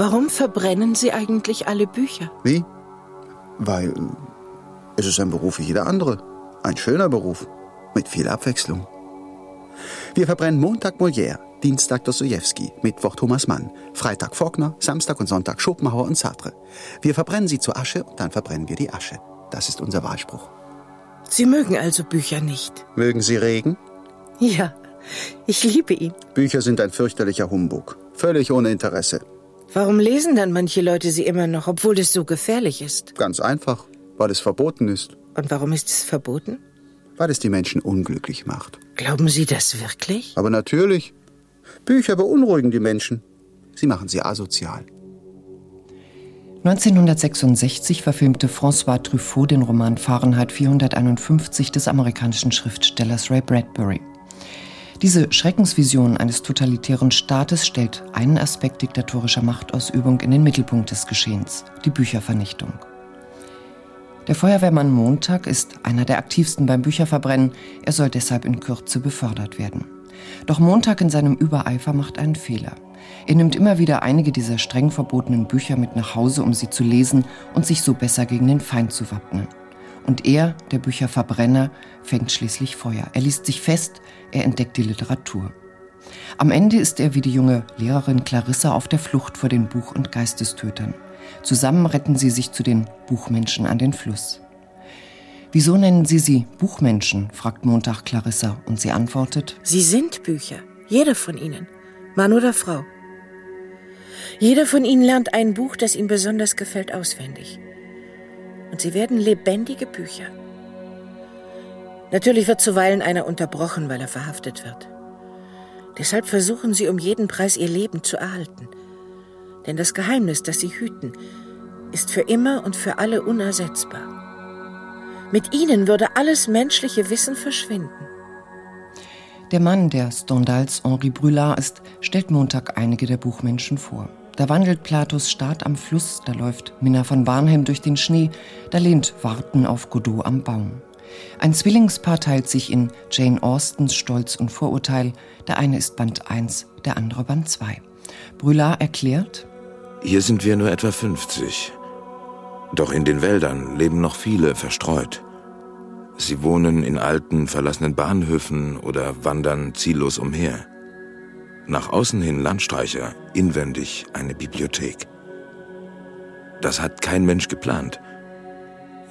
Warum verbrennen Sie eigentlich alle Bücher? Wie? Weil es ist ein Beruf wie jeder andere. Ein schöner Beruf. Mit viel Abwechslung. Wir verbrennen Montag Molière, Dienstag Dostoevsky, Mittwoch Thomas Mann, Freitag Faulkner, Samstag und Sonntag Schopenhauer und Sartre. Wir verbrennen sie zu Asche und dann verbrennen wir die Asche. Das ist unser Wahlspruch. Sie mögen also Bücher nicht. Mögen Sie Regen? Ja, ich liebe ihn. Bücher sind ein fürchterlicher Humbug. Völlig ohne Interesse. Warum lesen dann manche Leute sie immer noch, obwohl es so gefährlich ist? Ganz einfach, weil es verboten ist. Und warum ist es verboten? Weil es die Menschen unglücklich macht. Glauben Sie das wirklich? Aber natürlich. Bücher beunruhigen die Menschen. Sie machen sie asozial. 1966 verfilmte François Truffaut den Roman Fahrenheit 451 des amerikanischen Schriftstellers Ray Bradbury. Diese Schreckensvision eines totalitären Staates stellt einen Aspekt diktatorischer Machtausübung in den Mittelpunkt des Geschehens, die Büchervernichtung. Der Feuerwehrmann Montag ist einer der aktivsten beim Bücherverbrennen, er soll deshalb in Kürze befördert werden. Doch Montag in seinem Übereifer macht einen Fehler. Er nimmt immer wieder einige dieser streng verbotenen Bücher mit nach Hause, um sie zu lesen und sich so besser gegen den Feind zu wappnen. Und er, der Bücherverbrenner, fängt schließlich Feuer. Er liest sich fest, er entdeckt die Literatur. Am Ende ist er wie die junge Lehrerin Clarissa auf der Flucht vor den Buch- und Geistestötern. Zusammen retten sie sich zu den Buchmenschen an den Fluss. Wieso nennen Sie sie Buchmenschen? fragt Montag Clarissa und sie antwortet: Sie sind Bücher, jeder von ihnen, Mann oder Frau. Jeder von ihnen lernt ein Buch, das ihm besonders gefällt, auswendig. Und sie werden lebendige Bücher. Natürlich wird zuweilen einer unterbrochen, weil er verhaftet wird. Deshalb versuchen sie um jeden Preis ihr Leben zu erhalten. Denn das Geheimnis, das sie hüten, ist für immer und für alle unersetzbar. Mit ihnen würde alles menschliche Wissen verschwinden. Der Mann, der Stendhals Henri Brulard ist, stellt Montag einige der Buchmenschen vor. Da wandelt Platos Staat am Fluss, da läuft Minna von Barnhelm durch den Schnee, da lehnt Warten auf Godot am Baum. Ein Zwillingspaar teilt sich in Jane Austens Stolz und Vorurteil. Der eine ist Band 1, der andere Band 2. Brülard erklärt: Hier sind wir nur etwa 50. Doch in den Wäldern leben noch viele verstreut. Sie wohnen in alten, verlassenen Bahnhöfen oder wandern ziellos umher. Nach außen hin Landstreicher, inwendig eine Bibliothek. Das hat kein Mensch geplant.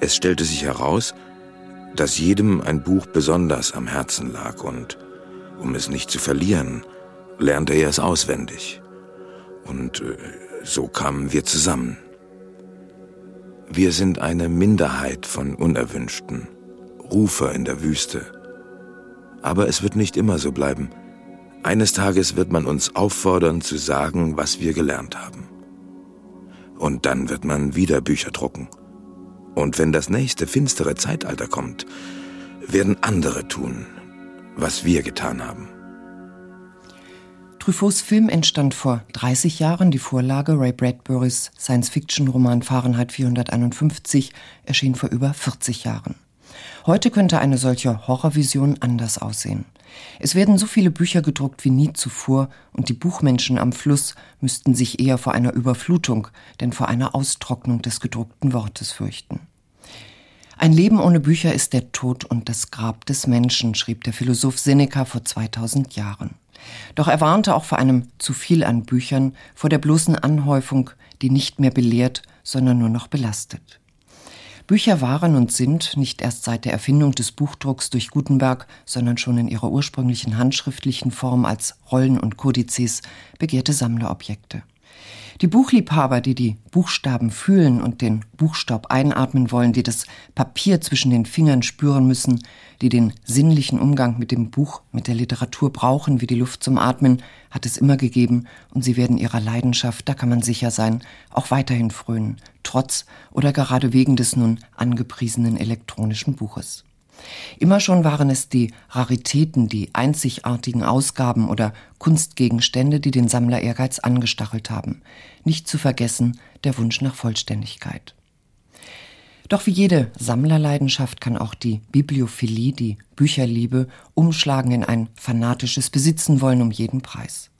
Es stellte sich heraus, dass jedem ein Buch besonders am Herzen lag und, um es nicht zu verlieren, lernte er es auswendig. Und äh, so kamen wir zusammen. Wir sind eine Minderheit von Unerwünschten, Rufer in der Wüste. Aber es wird nicht immer so bleiben. Eines Tages wird man uns auffordern zu sagen, was wir gelernt haben. Und dann wird man wieder Bücher drucken. Und wenn das nächste finstere Zeitalter kommt, werden andere tun, was wir getan haben. Truffauts Film entstand vor 30 Jahren. Die Vorlage Ray Bradburys Science-Fiction-Roman Fahrenheit 451 erschien vor über 40 Jahren. Heute könnte eine solche Horrorvision anders aussehen. Es werden so viele Bücher gedruckt wie nie zuvor und die Buchmenschen am Fluss müssten sich eher vor einer Überflutung, denn vor einer Austrocknung des gedruckten Wortes fürchten. Ein Leben ohne Bücher ist der Tod und das Grab des Menschen, schrieb der Philosoph Seneca vor 2000 Jahren. Doch er warnte auch vor einem zu viel an Büchern, vor der bloßen Anhäufung, die nicht mehr belehrt, sondern nur noch belastet. Bücher waren und sind nicht erst seit der Erfindung des Buchdrucks durch Gutenberg, sondern schon in ihrer ursprünglichen handschriftlichen Form als Rollen und Kodizes begehrte Sammlerobjekte. Die Buchliebhaber, die die Buchstaben fühlen und den Buchstaub einatmen wollen, die das Papier zwischen den Fingern spüren müssen, die den sinnlichen Umgang mit dem Buch, mit der Literatur brauchen, wie die Luft zum Atmen, hat es immer gegeben und sie werden ihrer Leidenschaft, da kann man sicher sein, auch weiterhin frönen, trotz oder gerade wegen des nun angepriesenen elektronischen Buches. Immer schon waren es die Raritäten, die einzigartigen Ausgaben oder Kunstgegenstände, die den Sammler Ehrgeiz angestachelt haben. Nicht zu vergessen der Wunsch nach Vollständigkeit. Doch wie jede Sammlerleidenschaft kann auch die Bibliophilie, die Bücherliebe, umschlagen in ein fanatisches Besitzen wollen um jeden Preis.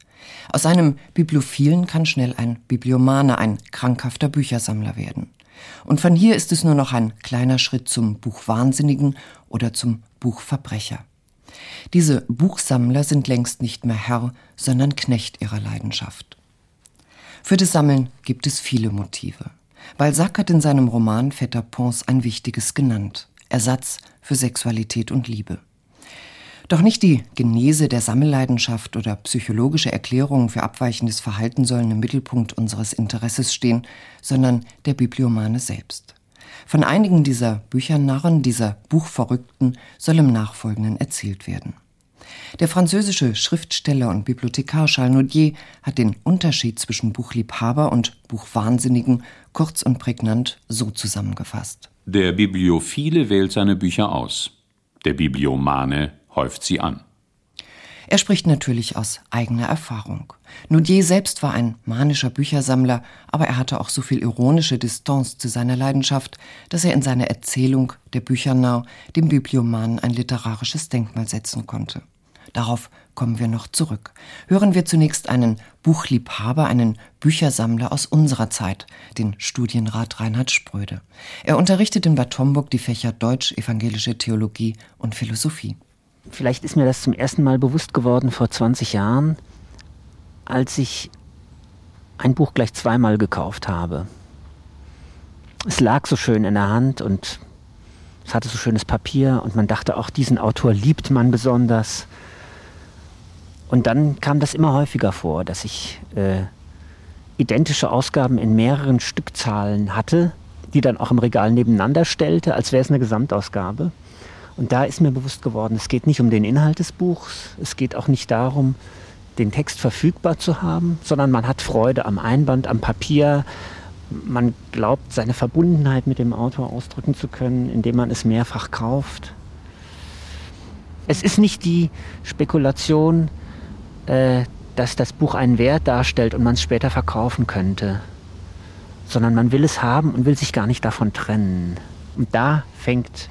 Aus einem Bibliophilen kann schnell ein Bibliomane, ein krankhafter Büchersammler werden. Und von hier ist es nur noch ein kleiner Schritt zum Buchwahnsinnigen oder zum Buchverbrecher. Diese Buchsammler sind längst nicht mehr Herr, sondern Knecht ihrer Leidenschaft. Für das Sammeln gibt es viele Motive. Balzac hat in seinem Roman Vetter Pons ein wichtiges genannt. Ersatz für Sexualität und Liebe. Doch nicht die Genese der Sammelleidenschaft oder psychologische Erklärungen für abweichendes Verhalten sollen im Mittelpunkt unseres Interesses stehen, sondern der Bibliomane selbst. Von einigen dieser Büchernarren, dieser Buchverrückten, soll im Nachfolgenden erzählt werden. Der französische Schriftsteller und Bibliothekar Charles Nodier hat den Unterschied zwischen Buchliebhaber und Buchwahnsinnigen kurz und prägnant so zusammengefasst. Der Bibliophile wählt seine Bücher aus, der Bibliomane häuft sie an. Er spricht natürlich aus eigener Erfahrung. Nudier selbst war ein manischer Büchersammler, aber er hatte auch so viel ironische Distanz zu seiner Leidenschaft, dass er in seiner Erzählung Der Büchernau dem Bibliomanen ein literarisches Denkmal setzen konnte. Darauf kommen wir noch zurück. Hören wir zunächst einen Buchliebhaber, einen Büchersammler aus unserer Zeit, den Studienrat Reinhard Spröde. Er unterrichtet in Bad Homburg die Fächer Deutsch, Evangelische Theologie und Philosophie. Vielleicht ist mir das zum ersten Mal bewusst geworden vor 20 Jahren, als ich ein Buch gleich zweimal gekauft habe. Es lag so schön in der Hand und es hatte so schönes Papier und man dachte auch, diesen Autor liebt man besonders. Und dann kam das immer häufiger vor, dass ich äh, identische Ausgaben in mehreren Stückzahlen hatte, die dann auch im Regal nebeneinander stellte, als wäre es eine Gesamtausgabe. Und da ist mir bewusst geworden, es geht nicht um den Inhalt des Buchs, es geht auch nicht darum, den Text verfügbar zu haben, sondern man hat Freude am Einband, am Papier. Man glaubt, seine Verbundenheit mit dem Autor ausdrücken zu können, indem man es mehrfach kauft. Es ist nicht die Spekulation, äh, dass das Buch einen Wert darstellt und man es später verkaufen könnte, sondern man will es haben und will sich gar nicht davon trennen. Und da fängt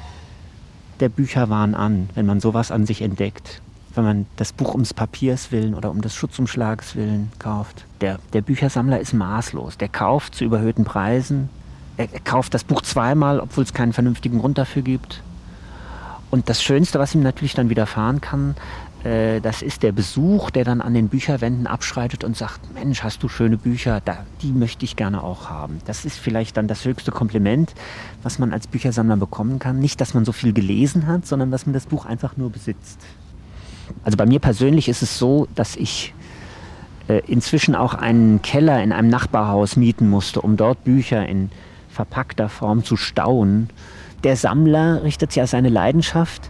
der Bücherwahn an, wenn man sowas an sich entdeckt. Wenn man das Buch ums Papiers willen oder um des Schutzumschlags willen kauft. Der, der Büchersammler ist maßlos. Der kauft zu überhöhten Preisen. Er, er kauft das Buch zweimal, obwohl es keinen vernünftigen Grund dafür gibt. Und das Schönste, was ihm natürlich dann widerfahren kann, das ist der Besuch, der dann an den Bücherwänden abschreitet und sagt, Mensch, hast du schöne Bücher, da, die möchte ich gerne auch haben. Das ist vielleicht dann das höchste Kompliment, was man als Büchersammler bekommen kann. Nicht, dass man so viel gelesen hat, sondern dass man das Buch einfach nur besitzt. Also bei mir persönlich ist es so, dass ich äh, inzwischen auch einen Keller in einem Nachbarhaus mieten musste, um dort Bücher in verpackter Form zu stauen. Der Sammler richtet sich als seine Leidenschaft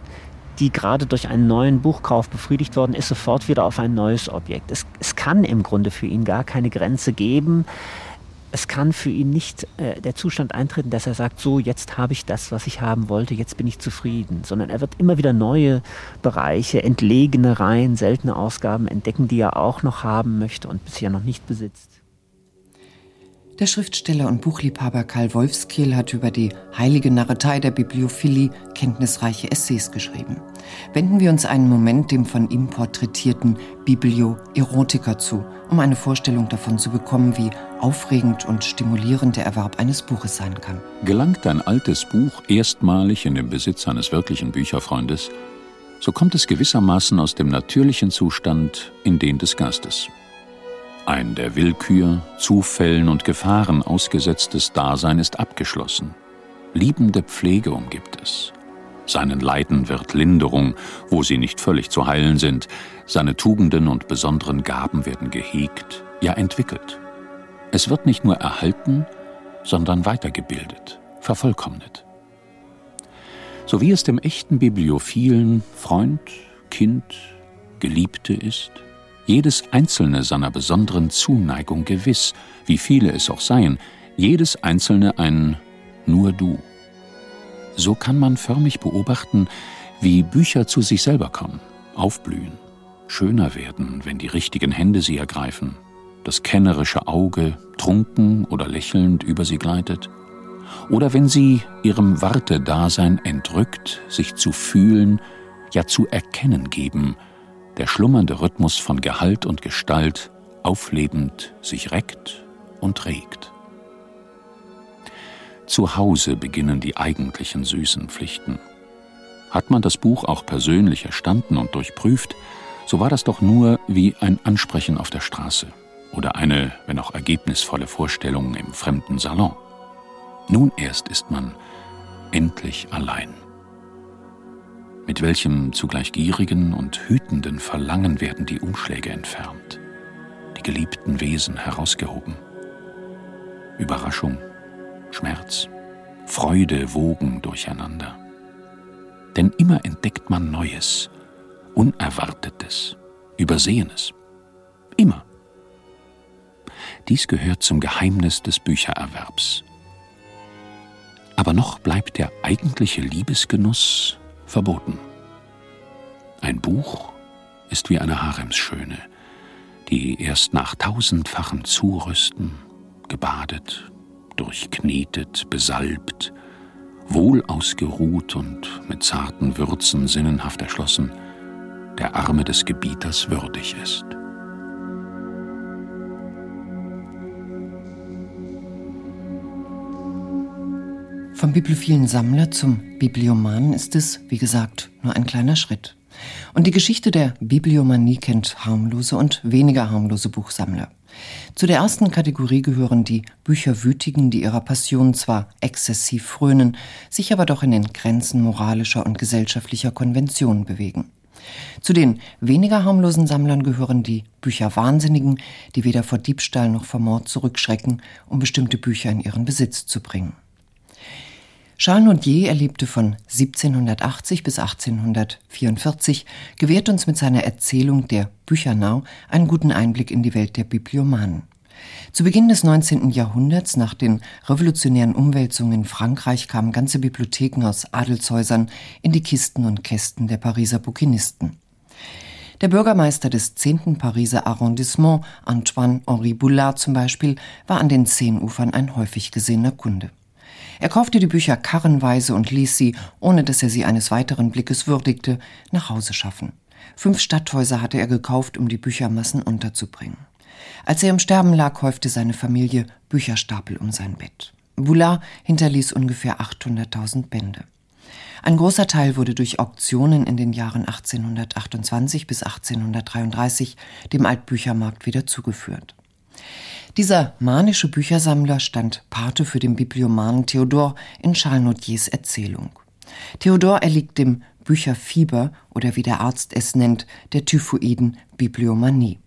die gerade durch einen neuen Buchkauf befriedigt worden ist, sofort wieder auf ein neues Objekt. Es, es kann im Grunde für ihn gar keine Grenze geben. Es kann für ihn nicht äh, der Zustand eintreten, dass er sagt, so, jetzt habe ich das, was ich haben wollte, jetzt bin ich zufrieden, sondern er wird immer wieder neue Bereiche, entlegene Reihen, seltene Ausgaben entdecken, die er auch noch haben möchte und bisher noch nicht besitzt. Der Schriftsteller und Buchliebhaber Karl Wolfskehl hat über die heilige Narretei der Bibliophilie kenntnisreiche Essays geschrieben. Wenden wir uns einen Moment dem von ihm porträtierten Biblio-Erotiker zu, um eine Vorstellung davon zu bekommen, wie aufregend und stimulierend der Erwerb eines Buches sein kann. Gelangt ein altes Buch erstmalig in den Besitz eines wirklichen Bücherfreundes, so kommt es gewissermaßen aus dem natürlichen Zustand in den des Geistes. Ein der Willkür, Zufällen und Gefahren ausgesetztes Dasein ist abgeschlossen. Liebende Pflege umgibt es. Seinen Leiden wird Linderung, wo sie nicht völlig zu heilen sind. Seine Tugenden und besonderen Gaben werden gehegt, ja entwickelt. Es wird nicht nur erhalten, sondern weitergebildet, vervollkommnet. So wie es dem echten Bibliophilen Freund, Kind, Geliebte ist, jedes einzelne seiner besonderen Zuneigung gewiss, wie viele es auch seien, jedes einzelne ein nur du. So kann man förmlich beobachten, wie Bücher zu sich selber kommen, aufblühen, schöner werden, wenn die richtigen Hände sie ergreifen, das kennerische Auge trunken oder lächelnd über sie gleitet, oder wenn sie ihrem Wartedasein entrückt, sich zu fühlen, ja zu erkennen geben, der schlummernde Rhythmus von Gehalt und Gestalt auflebend sich reckt und regt. Zu Hause beginnen die eigentlichen süßen Pflichten. Hat man das Buch auch persönlich erstanden und durchprüft, so war das doch nur wie ein Ansprechen auf der Straße oder eine, wenn auch ergebnisvolle Vorstellung im fremden Salon. Nun erst ist man endlich allein. Mit welchem zugleich gierigen und hütenden Verlangen werden die Umschläge entfernt, die geliebten Wesen herausgehoben. Überraschung, Schmerz, Freude wogen durcheinander. Denn immer entdeckt man Neues, Unerwartetes, Übersehenes. Immer. Dies gehört zum Geheimnis des Büchererwerbs. Aber noch bleibt der eigentliche Liebesgenuss verboten. Ein Buch ist wie eine Haremsschöne, die erst nach tausendfachem Zurüsten, gebadet, durchknetet, besalbt, wohl ausgeruht und mit zarten Würzen sinnenhaft erschlossen, der Arme des Gebieters würdig ist. Vom bibliophilen Sammler zum Bibliomanen ist es, wie gesagt, nur ein kleiner Schritt. Und die Geschichte der Bibliomanie kennt harmlose und weniger harmlose Buchsammler. Zu der ersten Kategorie gehören die Bücherwütigen, die ihrer Passion zwar exzessiv frönen, sich aber doch in den Grenzen moralischer und gesellschaftlicher Konventionen bewegen. Zu den weniger harmlosen Sammlern gehören die Bücherwahnsinnigen, die weder vor Diebstahl noch vor Mord zurückschrecken, um bestimmte Bücher in ihren Besitz zu bringen. Charles Nodier erlebte von 1780 bis 1844, gewährt uns mit seiner Erzählung Der Büchernau einen guten Einblick in die Welt der Bibliomanen. Zu Beginn des 19. Jahrhunderts, nach den revolutionären Umwälzungen in Frankreich, kamen ganze Bibliotheken aus Adelshäusern in die Kisten und Kästen der Pariser Bouquinisten. Der Bürgermeister des 10. Pariser Arrondissement, Antoine-Henri Boulard zum Beispiel, war an den Seenufern ein häufig gesehener Kunde. Er kaufte die Bücher karrenweise und ließ sie, ohne dass er sie eines weiteren Blickes würdigte, nach Hause schaffen. Fünf Stadthäuser hatte er gekauft, um die Büchermassen unterzubringen. Als er im Sterben lag, häufte seine Familie Bücherstapel um sein Bett. Boulard hinterließ ungefähr 800.000 Bände. Ein großer Teil wurde durch Auktionen in den Jahren 1828 bis 1833 dem Altbüchermarkt wieder zugeführt. Dieser manische Büchersammler stand Pate für den Bibliomanen Theodor in Charles Notiers Erzählung. Theodor erliegt dem Bücherfieber oder wie der Arzt es nennt, der typhoiden Bibliomanie.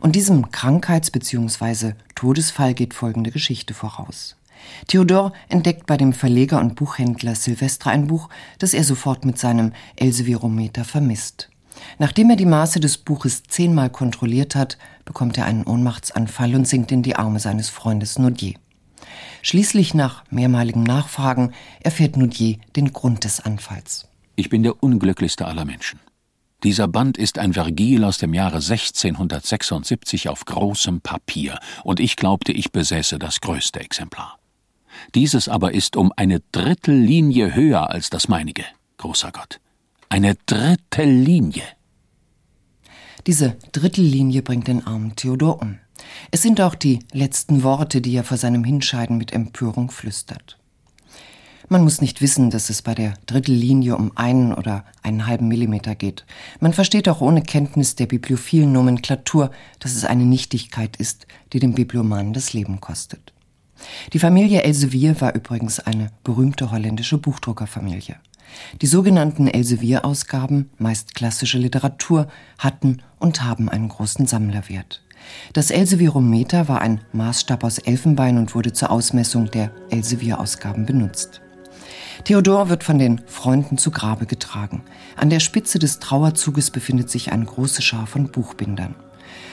Und diesem Krankheits- bzw. Todesfall geht folgende Geschichte voraus. Theodor entdeckt bei dem Verleger und Buchhändler Silvestre ein Buch, das er sofort mit seinem Elsevirometer vermisst. Nachdem er die Maße des Buches zehnmal kontrolliert hat, bekommt er einen Ohnmachtsanfall und sinkt in die Arme seines Freundes Nodier. Schließlich nach mehrmaligem Nachfragen erfährt Nodier den Grund des Anfalls. Ich bin der unglücklichste aller Menschen. Dieser Band ist ein Vergil aus dem Jahre 1676 auf großem Papier, und ich glaubte, ich besäße das größte Exemplar. Dieses aber ist um eine Drittellinie höher als das meinige, großer Gott. Eine Drittellinie. Diese Drittellinie bringt den armen Theodor um. Es sind auch die letzten Worte, die er vor seinem Hinscheiden mit Empörung flüstert. Man muss nicht wissen, dass es bei der Drittellinie um einen oder einen halben Millimeter geht. Man versteht auch ohne Kenntnis der bibliophilen Nomenklatur, dass es eine Nichtigkeit ist, die dem Bibliomanen das Leben kostet. Die Familie Elsevier war übrigens eine berühmte holländische Buchdruckerfamilie. Die sogenannten Elsevier-Ausgaben, meist klassische Literatur, hatten und haben einen großen Sammlerwert. Das Elsevierometer war ein Maßstab aus Elfenbein und wurde zur Ausmessung der Elsevier-Ausgaben benutzt. Theodor wird von den Freunden zu Grabe getragen. An der Spitze des Trauerzuges befindet sich eine große Schar von Buchbindern.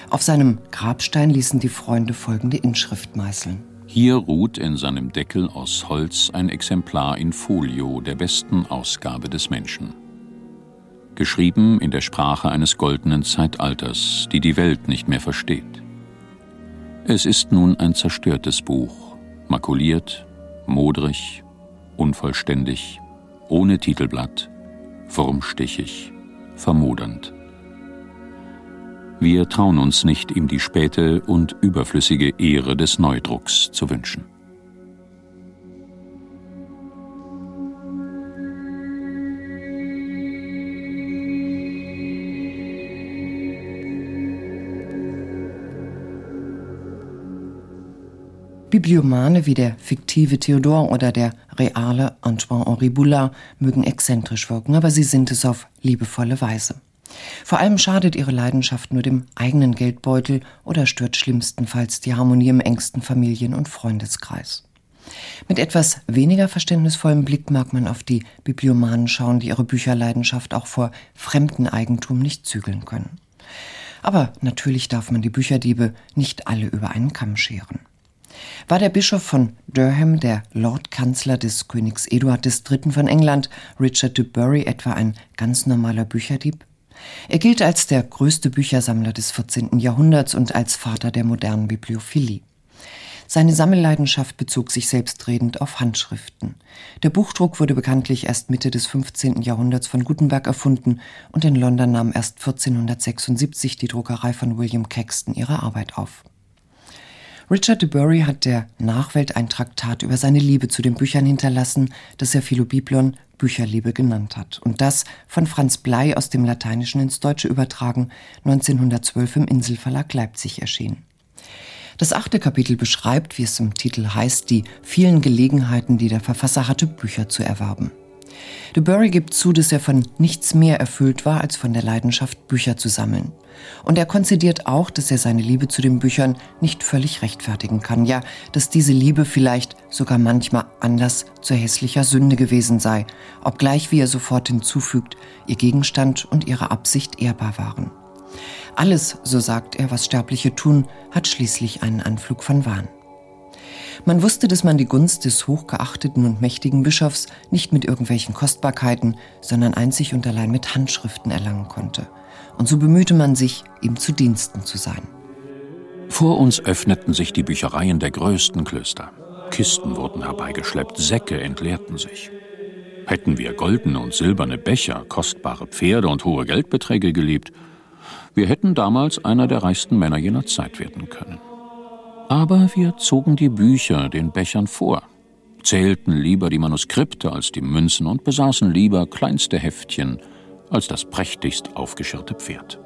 Auf seinem Grabstein ließen die Freunde folgende Inschrift meißeln. Hier ruht in seinem Deckel aus Holz ein Exemplar in Folio der besten Ausgabe des Menschen. Geschrieben in der Sprache eines goldenen Zeitalters, die die Welt nicht mehr versteht. Es ist nun ein zerstörtes Buch, makuliert, modrig, unvollständig, ohne Titelblatt, wurmstichig, vermodernd. Wir trauen uns nicht, ihm die späte und überflüssige Ehre des Neudrucks zu wünschen. Bibliomane wie der fiktive Theodor oder der reale Antoine-Henri Boulard mögen exzentrisch wirken, aber sie sind es auf liebevolle Weise. Vor allem schadet ihre Leidenschaft nur dem eigenen Geldbeutel oder stört schlimmstenfalls die Harmonie im engsten Familien- und Freundeskreis. Mit etwas weniger verständnisvollem Blick mag man auf die Bibliomanen schauen, die ihre Bücherleidenschaft auch vor fremden Eigentum nicht zügeln können. Aber natürlich darf man die Bücherdiebe nicht alle über einen Kamm scheren. War der Bischof von Durham, der Lordkanzler des Königs Eduard III. von England, Richard de Bury, etwa ein ganz normaler Bücherdieb? Er gilt als der größte Büchersammler des 14. Jahrhunderts und als Vater der modernen Bibliophilie. Seine Sammelleidenschaft bezog sich selbstredend auf Handschriften. Der Buchdruck wurde bekanntlich erst Mitte des 15. Jahrhunderts von Gutenberg erfunden und in London nahm erst 1476 die Druckerei von William Caxton ihre Arbeit auf. Richard de Bury hat der Nachwelt ein Traktat über seine Liebe zu den Büchern hinterlassen, das er Philobiblon Bücherliebe genannt hat. Und das von Franz Blei aus dem Lateinischen ins Deutsche übertragen, 1912 im Inselverlag Leipzig erschienen. Das achte Kapitel beschreibt, wie es im Titel heißt, die vielen Gelegenheiten, die der Verfasser hatte, Bücher zu erwerben. De Bury gibt zu, dass er von nichts mehr erfüllt war, als von der Leidenschaft, Bücher zu sammeln. Und er konzidiert auch, dass er seine Liebe zu den Büchern nicht völlig rechtfertigen kann. Ja, dass diese Liebe vielleicht sogar manchmal Anlass zur hässlicher Sünde gewesen sei, obgleich, wie er sofort hinzufügt, ihr Gegenstand und ihre Absicht ehrbar waren. Alles, so sagt er, was Sterbliche tun, hat schließlich einen Anflug von Wahn. Man wusste, dass man die Gunst des hochgeachteten und mächtigen Bischofs nicht mit irgendwelchen Kostbarkeiten, sondern einzig und allein mit Handschriften erlangen konnte – und so bemühte man sich, ihm zu Diensten zu sein. Vor uns öffneten sich die Büchereien der größten Klöster. Kisten wurden herbeigeschleppt, Säcke entleerten sich. Hätten wir goldene und silberne Becher, kostbare Pferde und hohe Geldbeträge geliebt, wir hätten damals einer der reichsten Männer jener Zeit werden können. Aber wir zogen die Bücher den Bechern vor, zählten lieber die Manuskripte als die Münzen und besaßen lieber kleinste Heftchen als das prächtigst aufgeschirrte Pferd.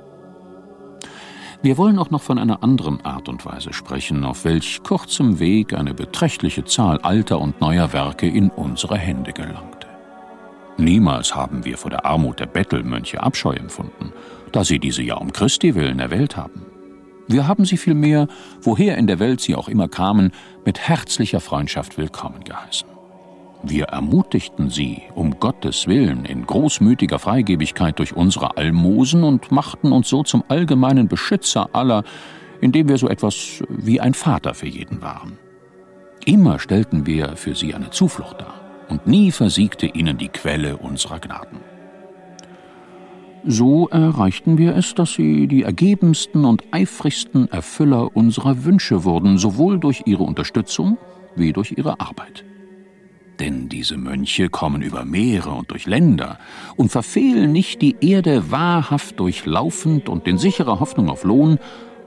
Wir wollen auch noch von einer anderen Art und Weise sprechen, auf welch kurzem Weg eine beträchtliche Zahl alter und neuer Werke in unsere Hände gelangte. Niemals haben wir vor der Armut der Bettelmönche Abscheu empfunden, da sie diese ja um Christi willen erwählt haben. Wir haben sie vielmehr, woher in der Welt sie auch immer kamen, mit herzlicher Freundschaft willkommen geheißen. Wir ermutigten sie, um Gottes Willen, in großmütiger Freigebigkeit durch unsere Almosen und machten uns so zum allgemeinen Beschützer aller, indem wir so etwas wie ein Vater für jeden waren. Immer stellten wir für sie eine Zuflucht dar, und nie versiegte ihnen die Quelle unserer Gnaden. So erreichten wir es, dass sie die ergebensten und eifrigsten Erfüller unserer Wünsche wurden, sowohl durch ihre Unterstützung wie durch ihre Arbeit. Denn diese Mönche kommen über Meere und durch Länder und verfehlen nicht die Erde wahrhaft durchlaufend und in sicherer Hoffnung auf Lohn,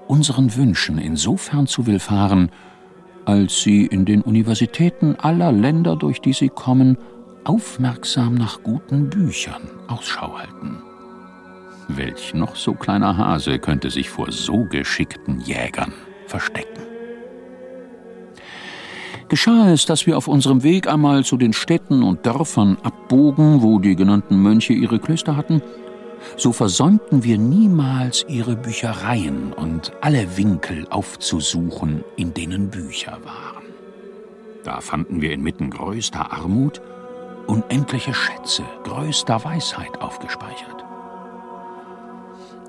unseren Wünschen insofern zu willfahren, als sie in den Universitäten aller Länder, durch die sie kommen, aufmerksam nach guten Büchern Ausschau halten. Welch noch so kleiner Hase könnte sich vor so geschickten Jägern verstecken? geschah es, dass wir auf unserem Weg einmal zu den Städten und Dörfern abbogen, wo die genannten Mönche ihre Klöster hatten, so versäumten wir niemals ihre Büchereien und alle Winkel aufzusuchen, in denen Bücher waren. Da fanden wir inmitten größter Armut unendliche Schätze größter Weisheit aufgespeichert.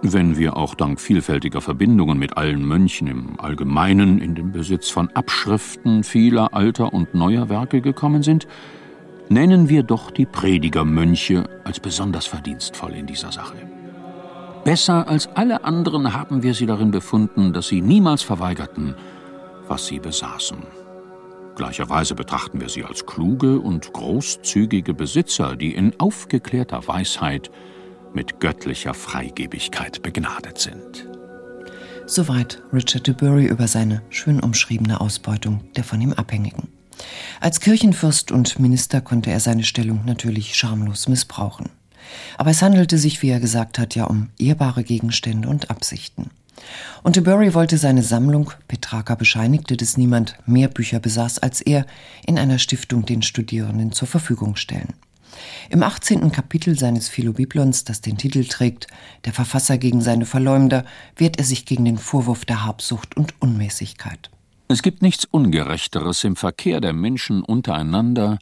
Wenn wir auch dank vielfältiger Verbindungen mit allen Mönchen im Allgemeinen in den Besitz von Abschriften vieler alter und neuer Werke gekommen sind, nennen wir doch die Predigermönche als besonders verdienstvoll in dieser Sache. Besser als alle anderen haben wir sie darin befunden, dass sie niemals verweigerten, was sie besaßen. Gleicherweise betrachten wir sie als kluge und großzügige Besitzer, die in aufgeklärter Weisheit mit göttlicher Freigebigkeit begnadet sind. Soweit Richard de Bury über seine schön umschriebene Ausbeutung der von ihm Abhängigen. Als Kirchenfürst und Minister konnte er seine Stellung natürlich schamlos missbrauchen. Aber es handelte sich, wie er gesagt hat, ja um ehrbare Gegenstände und Absichten. Und de Bury wollte seine Sammlung, Petrarca bescheinigte, dass niemand mehr Bücher besaß als er, in einer Stiftung den Studierenden zur Verfügung stellen. Im 18. Kapitel seines Philobiblons, das den Titel trägt, Der Verfasser gegen seine Verleumder, wehrt er sich gegen den Vorwurf der Habsucht und Unmäßigkeit. Es gibt nichts Ungerechteres im Verkehr der Menschen untereinander,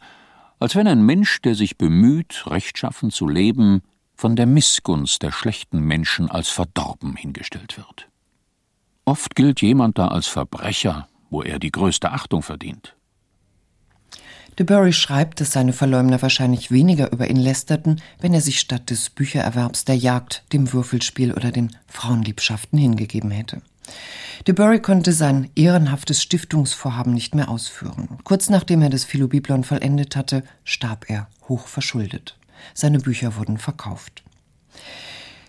als wenn ein Mensch, der sich bemüht, rechtschaffen zu leben, von der Missgunst der schlechten Menschen als verdorben hingestellt wird. Oft gilt jemand da als Verbrecher, wo er die größte Achtung verdient. De Bury schreibt, dass seine Verleumder wahrscheinlich weniger über ihn lästerten, wenn er sich statt des Büchererwerbs der Jagd, dem Würfelspiel oder den Frauenliebschaften hingegeben hätte. De Bury konnte sein ehrenhaftes Stiftungsvorhaben nicht mehr ausführen. Kurz nachdem er das Philobiblon vollendet hatte, starb er, hoch verschuldet. Seine Bücher wurden verkauft.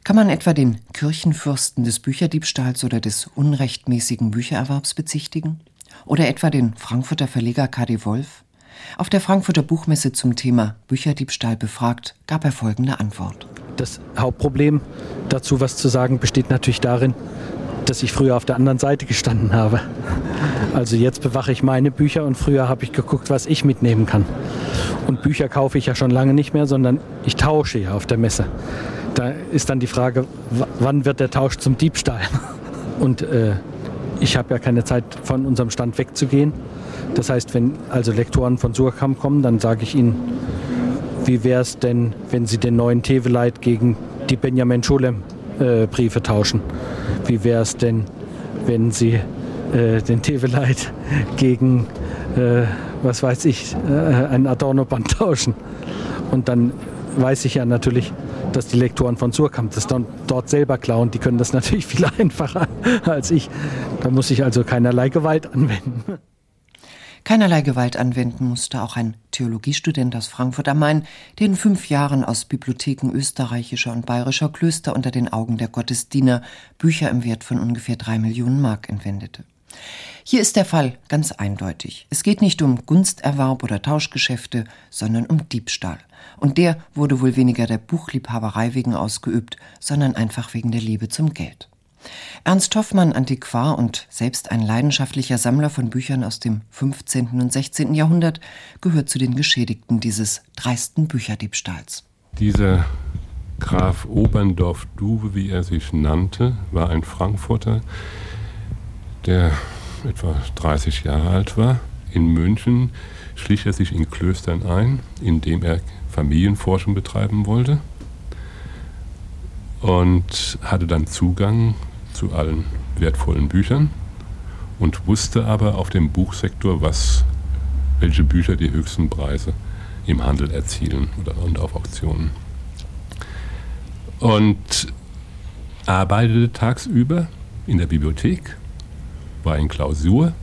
Kann man etwa den Kirchenfürsten des Bücherdiebstahls oder des unrechtmäßigen Büchererwerbs bezichtigen? Oder etwa den Frankfurter Verleger K.D. Wolf? Auf der Frankfurter Buchmesse zum Thema Bücherdiebstahl befragt, gab er folgende Antwort. Das Hauptproblem dazu was zu sagen besteht natürlich darin, dass ich früher auf der anderen Seite gestanden habe. Also jetzt bewache ich meine Bücher und früher habe ich geguckt, was ich mitnehmen kann. Und Bücher kaufe ich ja schon lange nicht mehr, sondern ich tausche ja auf der Messe. Da ist dann die Frage, wann wird der Tausch zum Diebstahl? Und äh, ich habe ja keine Zeit, von unserem Stand wegzugehen. Das heißt, wenn also Lektoren von Surkamp kommen, dann sage ich ihnen, wie wäre es denn, wenn sie den neuen Teveleit gegen die Benjamin Scholem äh, Briefe tauschen? Wie wäre es denn, wenn sie äh, den Teveleit gegen, äh, was weiß ich, äh, ein Adorno-Band tauschen? Und dann weiß ich ja natürlich, dass die Lektoren von Surkamp das dann dort selber klauen. Die können das natürlich viel einfacher als ich. Da muss ich also keinerlei Gewalt anwenden. Keinerlei Gewalt anwenden musste auch ein Theologiestudent aus Frankfurt am Main, der in fünf Jahren aus Bibliotheken österreichischer und bayerischer Klöster unter den Augen der Gottesdiener Bücher im Wert von ungefähr drei Millionen Mark entwendete. Hier ist der Fall ganz eindeutig. Es geht nicht um Gunsterwerb oder Tauschgeschäfte, sondern um Diebstahl. Und der wurde wohl weniger der Buchliebhaberei wegen ausgeübt, sondern einfach wegen der Liebe zum Geld. Ernst Hoffmann, Antiquar und selbst ein leidenschaftlicher Sammler von Büchern aus dem 15. und 16. Jahrhundert, gehört zu den Geschädigten dieses dreisten Bücherdiebstahls. Dieser Graf Oberndorf-Duwe, wie er sich nannte, war ein Frankfurter, der etwa 30 Jahre alt war. In München schlich er sich in Klöstern ein, indem er Familienforschung betreiben wollte und hatte dann Zugang zu allen wertvollen Büchern und wusste aber auf dem Buchsektor, was, welche Bücher die höchsten Preise im Handel erzielen oder und auf Auktionen. Und arbeitete tagsüber in der Bibliothek, war in Klausur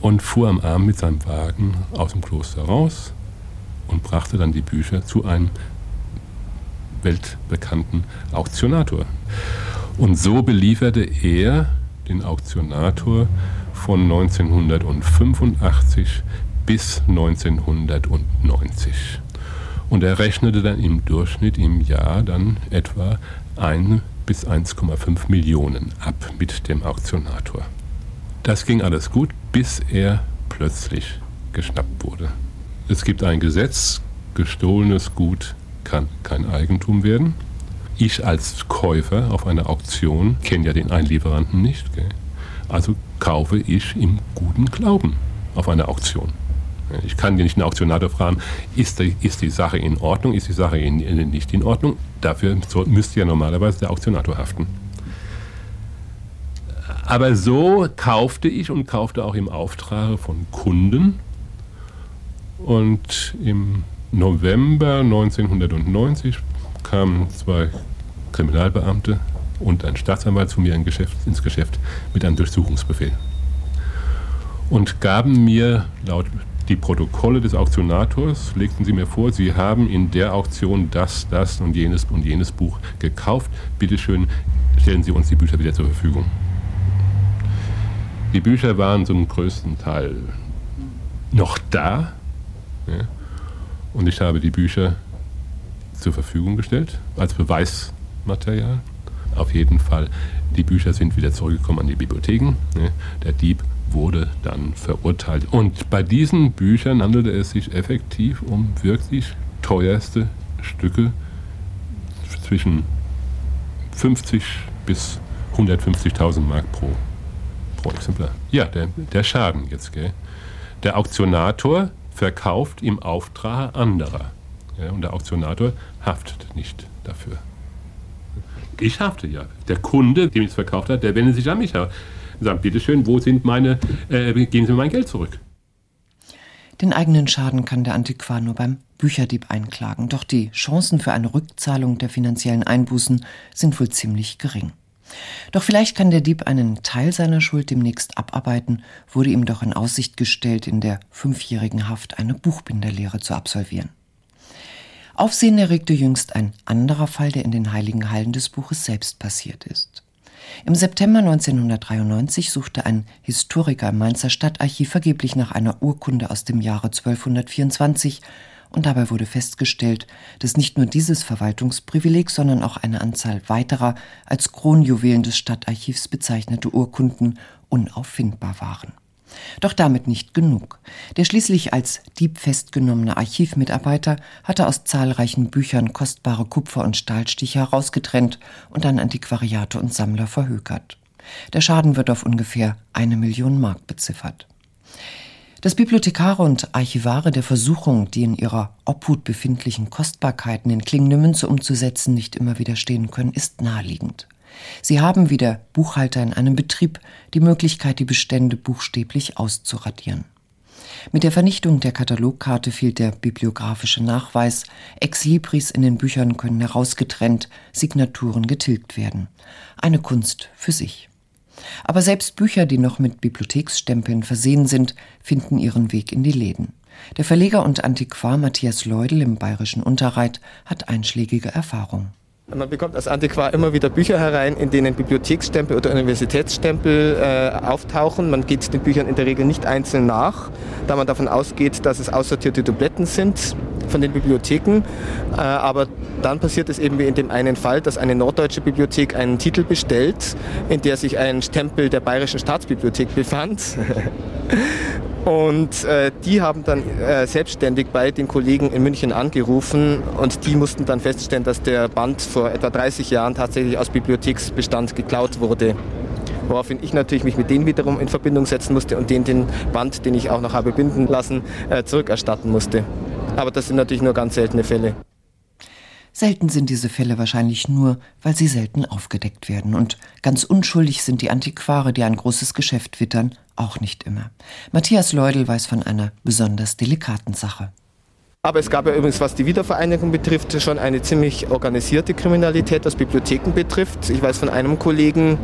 und fuhr am Abend mit seinem Wagen aus dem Kloster raus und brachte dann die Bücher zu einem weltbekannten Auktionator. Und so belieferte er den Auktionator von 1985 bis 1990. Und er rechnete dann im Durchschnitt im Jahr dann etwa 1 bis 1,5 Millionen ab mit dem Auktionator. Das ging alles gut, bis er plötzlich geschnappt wurde. Es gibt ein Gesetz, gestohlenes Gut kann kein Eigentum werden. Ich als Käufer auf einer Auktion kenne ja den Einlieferanten nicht. Gell? Also kaufe ich im guten Glauben auf einer Auktion. Ich kann ja nicht einen Auktionator fragen, ist die, ist die Sache in Ordnung, ist die Sache in, nicht in Ordnung. Dafür müsste ja normalerweise der Auktionator haften. Aber so kaufte ich und kaufte auch im Auftrag von Kunden. Und im November 1990 kamen zwei Kriminalbeamte und ein Staatsanwalt zu mir in Geschäft, ins Geschäft mit einem Durchsuchungsbefehl und gaben mir laut die Protokolle des Auktionators, legten sie mir vor, sie haben in der Auktion das, das und jenes und jenes Buch gekauft. Bitte schön, stellen Sie uns die Bücher wieder zur Verfügung. Die Bücher waren zum größten Teil noch da. Ja, und ich habe die Bücher zur Verfügung gestellt als Beweismaterial. Auf jeden Fall, die Bücher sind wieder zurückgekommen an die Bibliotheken. Ja, der Dieb wurde dann verurteilt. Und bei diesen Büchern handelte es sich effektiv um wirklich teuerste Stücke zwischen 50 bis 150.000 Mark pro, pro Exemplar. Ja, der, der Schaden jetzt. Gell? Der Auktionator verkauft im Auftrag anderer. Ja, und der Auktionator haftet nicht dafür. Ich hafte ja. Der Kunde, dem ich es verkauft habe, der wendet sich an mich. Und sagt, bitteschön, wo sind meine, äh, geben Sie mir mein Geld zurück. Den eigenen Schaden kann der Antiquar nur beim Bücherdieb einklagen. Doch die Chancen für eine Rückzahlung der finanziellen Einbußen sind wohl ziemlich gering. Doch vielleicht kann der Dieb einen Teil seiner Schuld demnächst abarbeiten, wurde ihm doch in Aussicht gestellt, in der fünfjährigen Haft eine Buchbinderlehre zu absolvieren. Aufsehen erregte jüngst ein anderer Fall, der in den heiligen Hallen des Buches selbst passiert ist. Im September 1993 suchte ein Historiker im Mainzer Stadtarchiv vergeblich nach einer Urkunde aus dem Jahre 1224 und dabei wurde festgestellt, dass nicht nur dieses Verwaltungsprivileg, sondern auch eine Anzahl weiterer als Kronjuwelen des Stadtarchivs bezeichnete Urkunden unauffindbar waren. Doch damit nicht genug. Der schließlich als Dieb festgenommene Archivmitarbeiter hatte aus zahlreichen Büchern kostbare Kupfer- und Stahlstiche herausgetrennt und an Antiquariate und Sammler verhökert. Der Schaden wird auf ungefähr eine Million Mark beziffert. Dass Bibliothekare und Archivare der Versuchung, die in ihrer Obhut befindlichen Kostbarkeiten in klingende Münze umzusetzen, nicht immer widerstehen können, ist naheliegend. Sie haben wie der Buchhalter in einem Betrieb die Möglichkeit, die Bestände buchstäblich auszuradieren. Mit der Vernichtung der Katalogkarte fehlt der bibliografische Nachweis, Exlibris in den Büchern können herausgetrennt, Signaturen getilgt werden. Eine Kunst für sich. Aber selbst Bücher, die noch mit Bibliotheksstempeln versehen sind, finden ihren Weg in die Läden. Der Verleger und Antiquar Matthias Leudel im bayerischen Unterreit hat einschlägige Erfahrung. Man bekommt als Antiquar immer wieder Bücher herein, in denen Bibliotheksstempel oder Universitätsstempel äh, auftauchen. Man geht den Büchern in der Regel nicht einzeln nach, da man davon ausgeht, dass es aussortierte Dubletten sind von den Bibliotheken. Äh, aber dann passiert es eben wie in dem einen Fall, dass eine norddeutsche Bibliothek einen Titel bestellt, in der sich ein Stempel der Bayerischen Staatsbibliothek befand. Und äh, die haben dann äh, selbstständig bei den Kollegen in München angerufen und die mussten dann feststellen, dass der Band vor etwa 30 Jahren tatsächlich aus Bibliotheksbestand geklaut wurde. Woraufhin ich natürlich mich mit denen wiederum in Verbindung setzen musste und den den Band, den ich auch noch habe binden lassen, äh, zurückerstatten musste. Aber das sind natürlich nur ganz seltene Fälle. Selten sind diese Fälle wahrscheinlich nur, weil sie selten aufgedeckt werden. Und ganz unschuldig sind die Antiquare, die ein großes Geschäft wittern, auch nicht immer. Matthias Leudel weiß von einer besonders delikaten Sache. Aber es gab ja übrigens, was die Wiedervereinigung betrifft, schon eine ziemlich organisierte Kriminalität, was Bibliotheken betrifft. Ich weiß von einem Kollegen,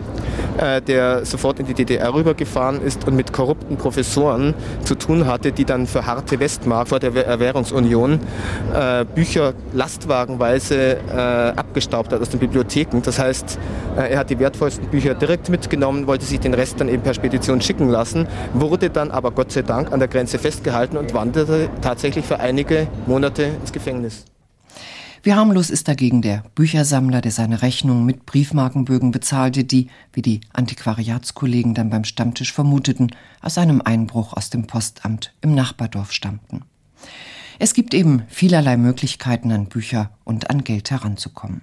äh, der sofort in die DDR rübergefahren ist und mit korrupten Professoren zu tun hatte, die dann für harte Westmark vor der Währungsunion äh, Bücher lastwagenweise äh, abgestaubt hat aus den Bibliotheken. Das heißt, er hat die wertvollsten Bücher direkt mitgenommen, wollte sich den Rest dann eben per Spedition schicken lassen, wurde dann aber Gott sei Dank an der Grenze festgehalten und wanderte tatsächlich für einige Monate ins Gefängnis. Wie harmlos ist dagegen der Büchersammler, der seine Rechnung mit Briefmarkenbögen bezahlte, die, wie die Antiquariatskollegen dann beim Stammtisch vermuteten, aus einem Einbruch aus dem Postamt im Nachbardorf stammten. Es gibt eben vielerlei Möglichkeiten, an Bücher und an Geld heranzukommen.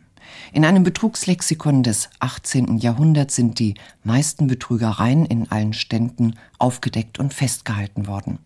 In einem Betrugslexikon des 18. Jahrhunderts sind die meisten Betrügereien in allen Ständen aufgedeckt und festgehalten worden.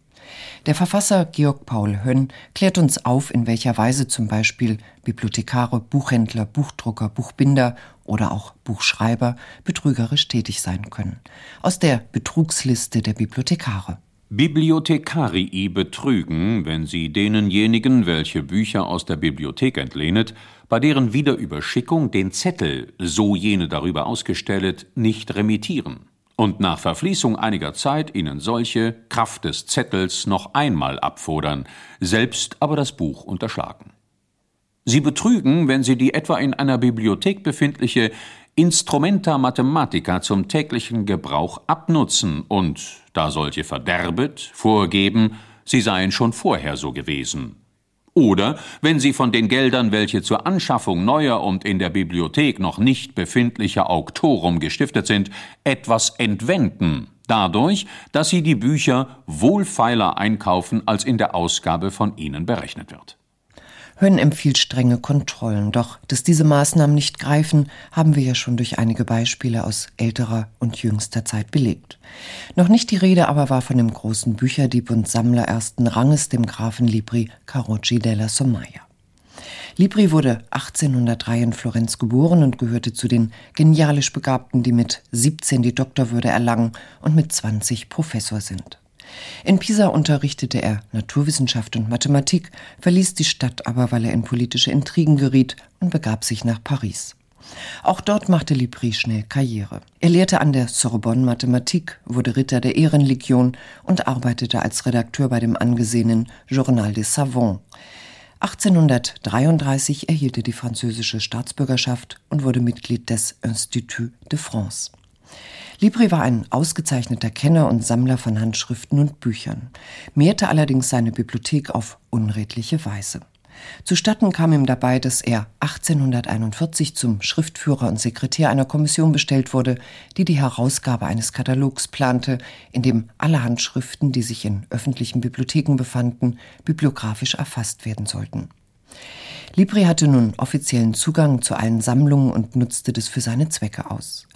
Der Verfasser Georg Paul Hönn klärt uns auf, in welcher Weise zum Beispiel Bibliothekare, Buchhändler, Buchdrucker, Buchbinder oder auch Buchschreiber betrügerisch tätig sein können. Aus der Betrugsliste der Bibliothekare. Bibliothekarii betrügen, wenn sie denenjenigen, welche Bücher aus der Bibliothek entlehnet, bei deren Wiederüberschickung den Zettel, so jene darüber ausgestellt, nicht remittieren und nach Verfließung einiger Zeit ihnen solche Kraft des Zettels noch einmal abfordern, selbst aber das Buch unterschlagen. Sie betrügen, wenn sie die etwa in einer Bibliothek befindliche, Instrumenta Mathematica zum täglichen Gebrauch abnutzen und, da solche verderbet, vorgeben, sie seien schon vorher so gewesen. Oder wenn sie von den Geldern, welche zur Anschaffung neuer und in der Bibliothek noch nicht befindlicher Auktorum gestiftet sind, etwas entwenden, dadurch, dass sie die Bücher wohlfeiler einkaufen, als in der Ausgabe von ihnen berechnet wird. Hön empfiehlt strenge Kontrollen, doch dass diese Maßnahmen nicht greifen, haben wir ja schon durch einige Beispiele aus älterer und jüngster Zeit belegt. Noch nicht die Rede aber war von dem großen Bücherdieb und Sammler ersten Ranges, dem Grafen Libri Carocci della Sommaia. Libri wurde 1803 in Florenz geboren und gehörte zu den genialisch Begabten, die mit 17 die Doktorwürde erlangen und mit 20 Professor sind. In Pisa unterrichtete er Naturwissenschaft und Mathematik, verließ die Stadt aber, weil er in politische Intrigen geriet und begab sich nach Paris. Auch dort machte Libri schnell Karriere. Er lehrte an der Sorbonne Mathematik, wurde Ritter der Ehrenlegion und arbeitete als Redakteur bei dem angesehenen Journal des Savants. 1833 erhielt er die französische Staatsbürgerschaft und wurde Mitglied des Institut de France. Libri war ein ausgezeichneter Kenner und Sammler von Handschriften und Büchern, mehrte allerdings seine Bibliothek auf unredliche Weise. Zustatten kam ihm dabei, dass er 1841 zum Schriftführer und Sekretär einer Kommission bestellt wurde, die die Herausgabe eines Katalogs plante, in dem alle Handschriften, die sich in öffentlichen Bibliotheken befanden, bibliografisch erfasst werden sollten. Libri hatte nun offiziellen Zugang zu allen Sammlungen und nutzte das für seine Zwecke aus.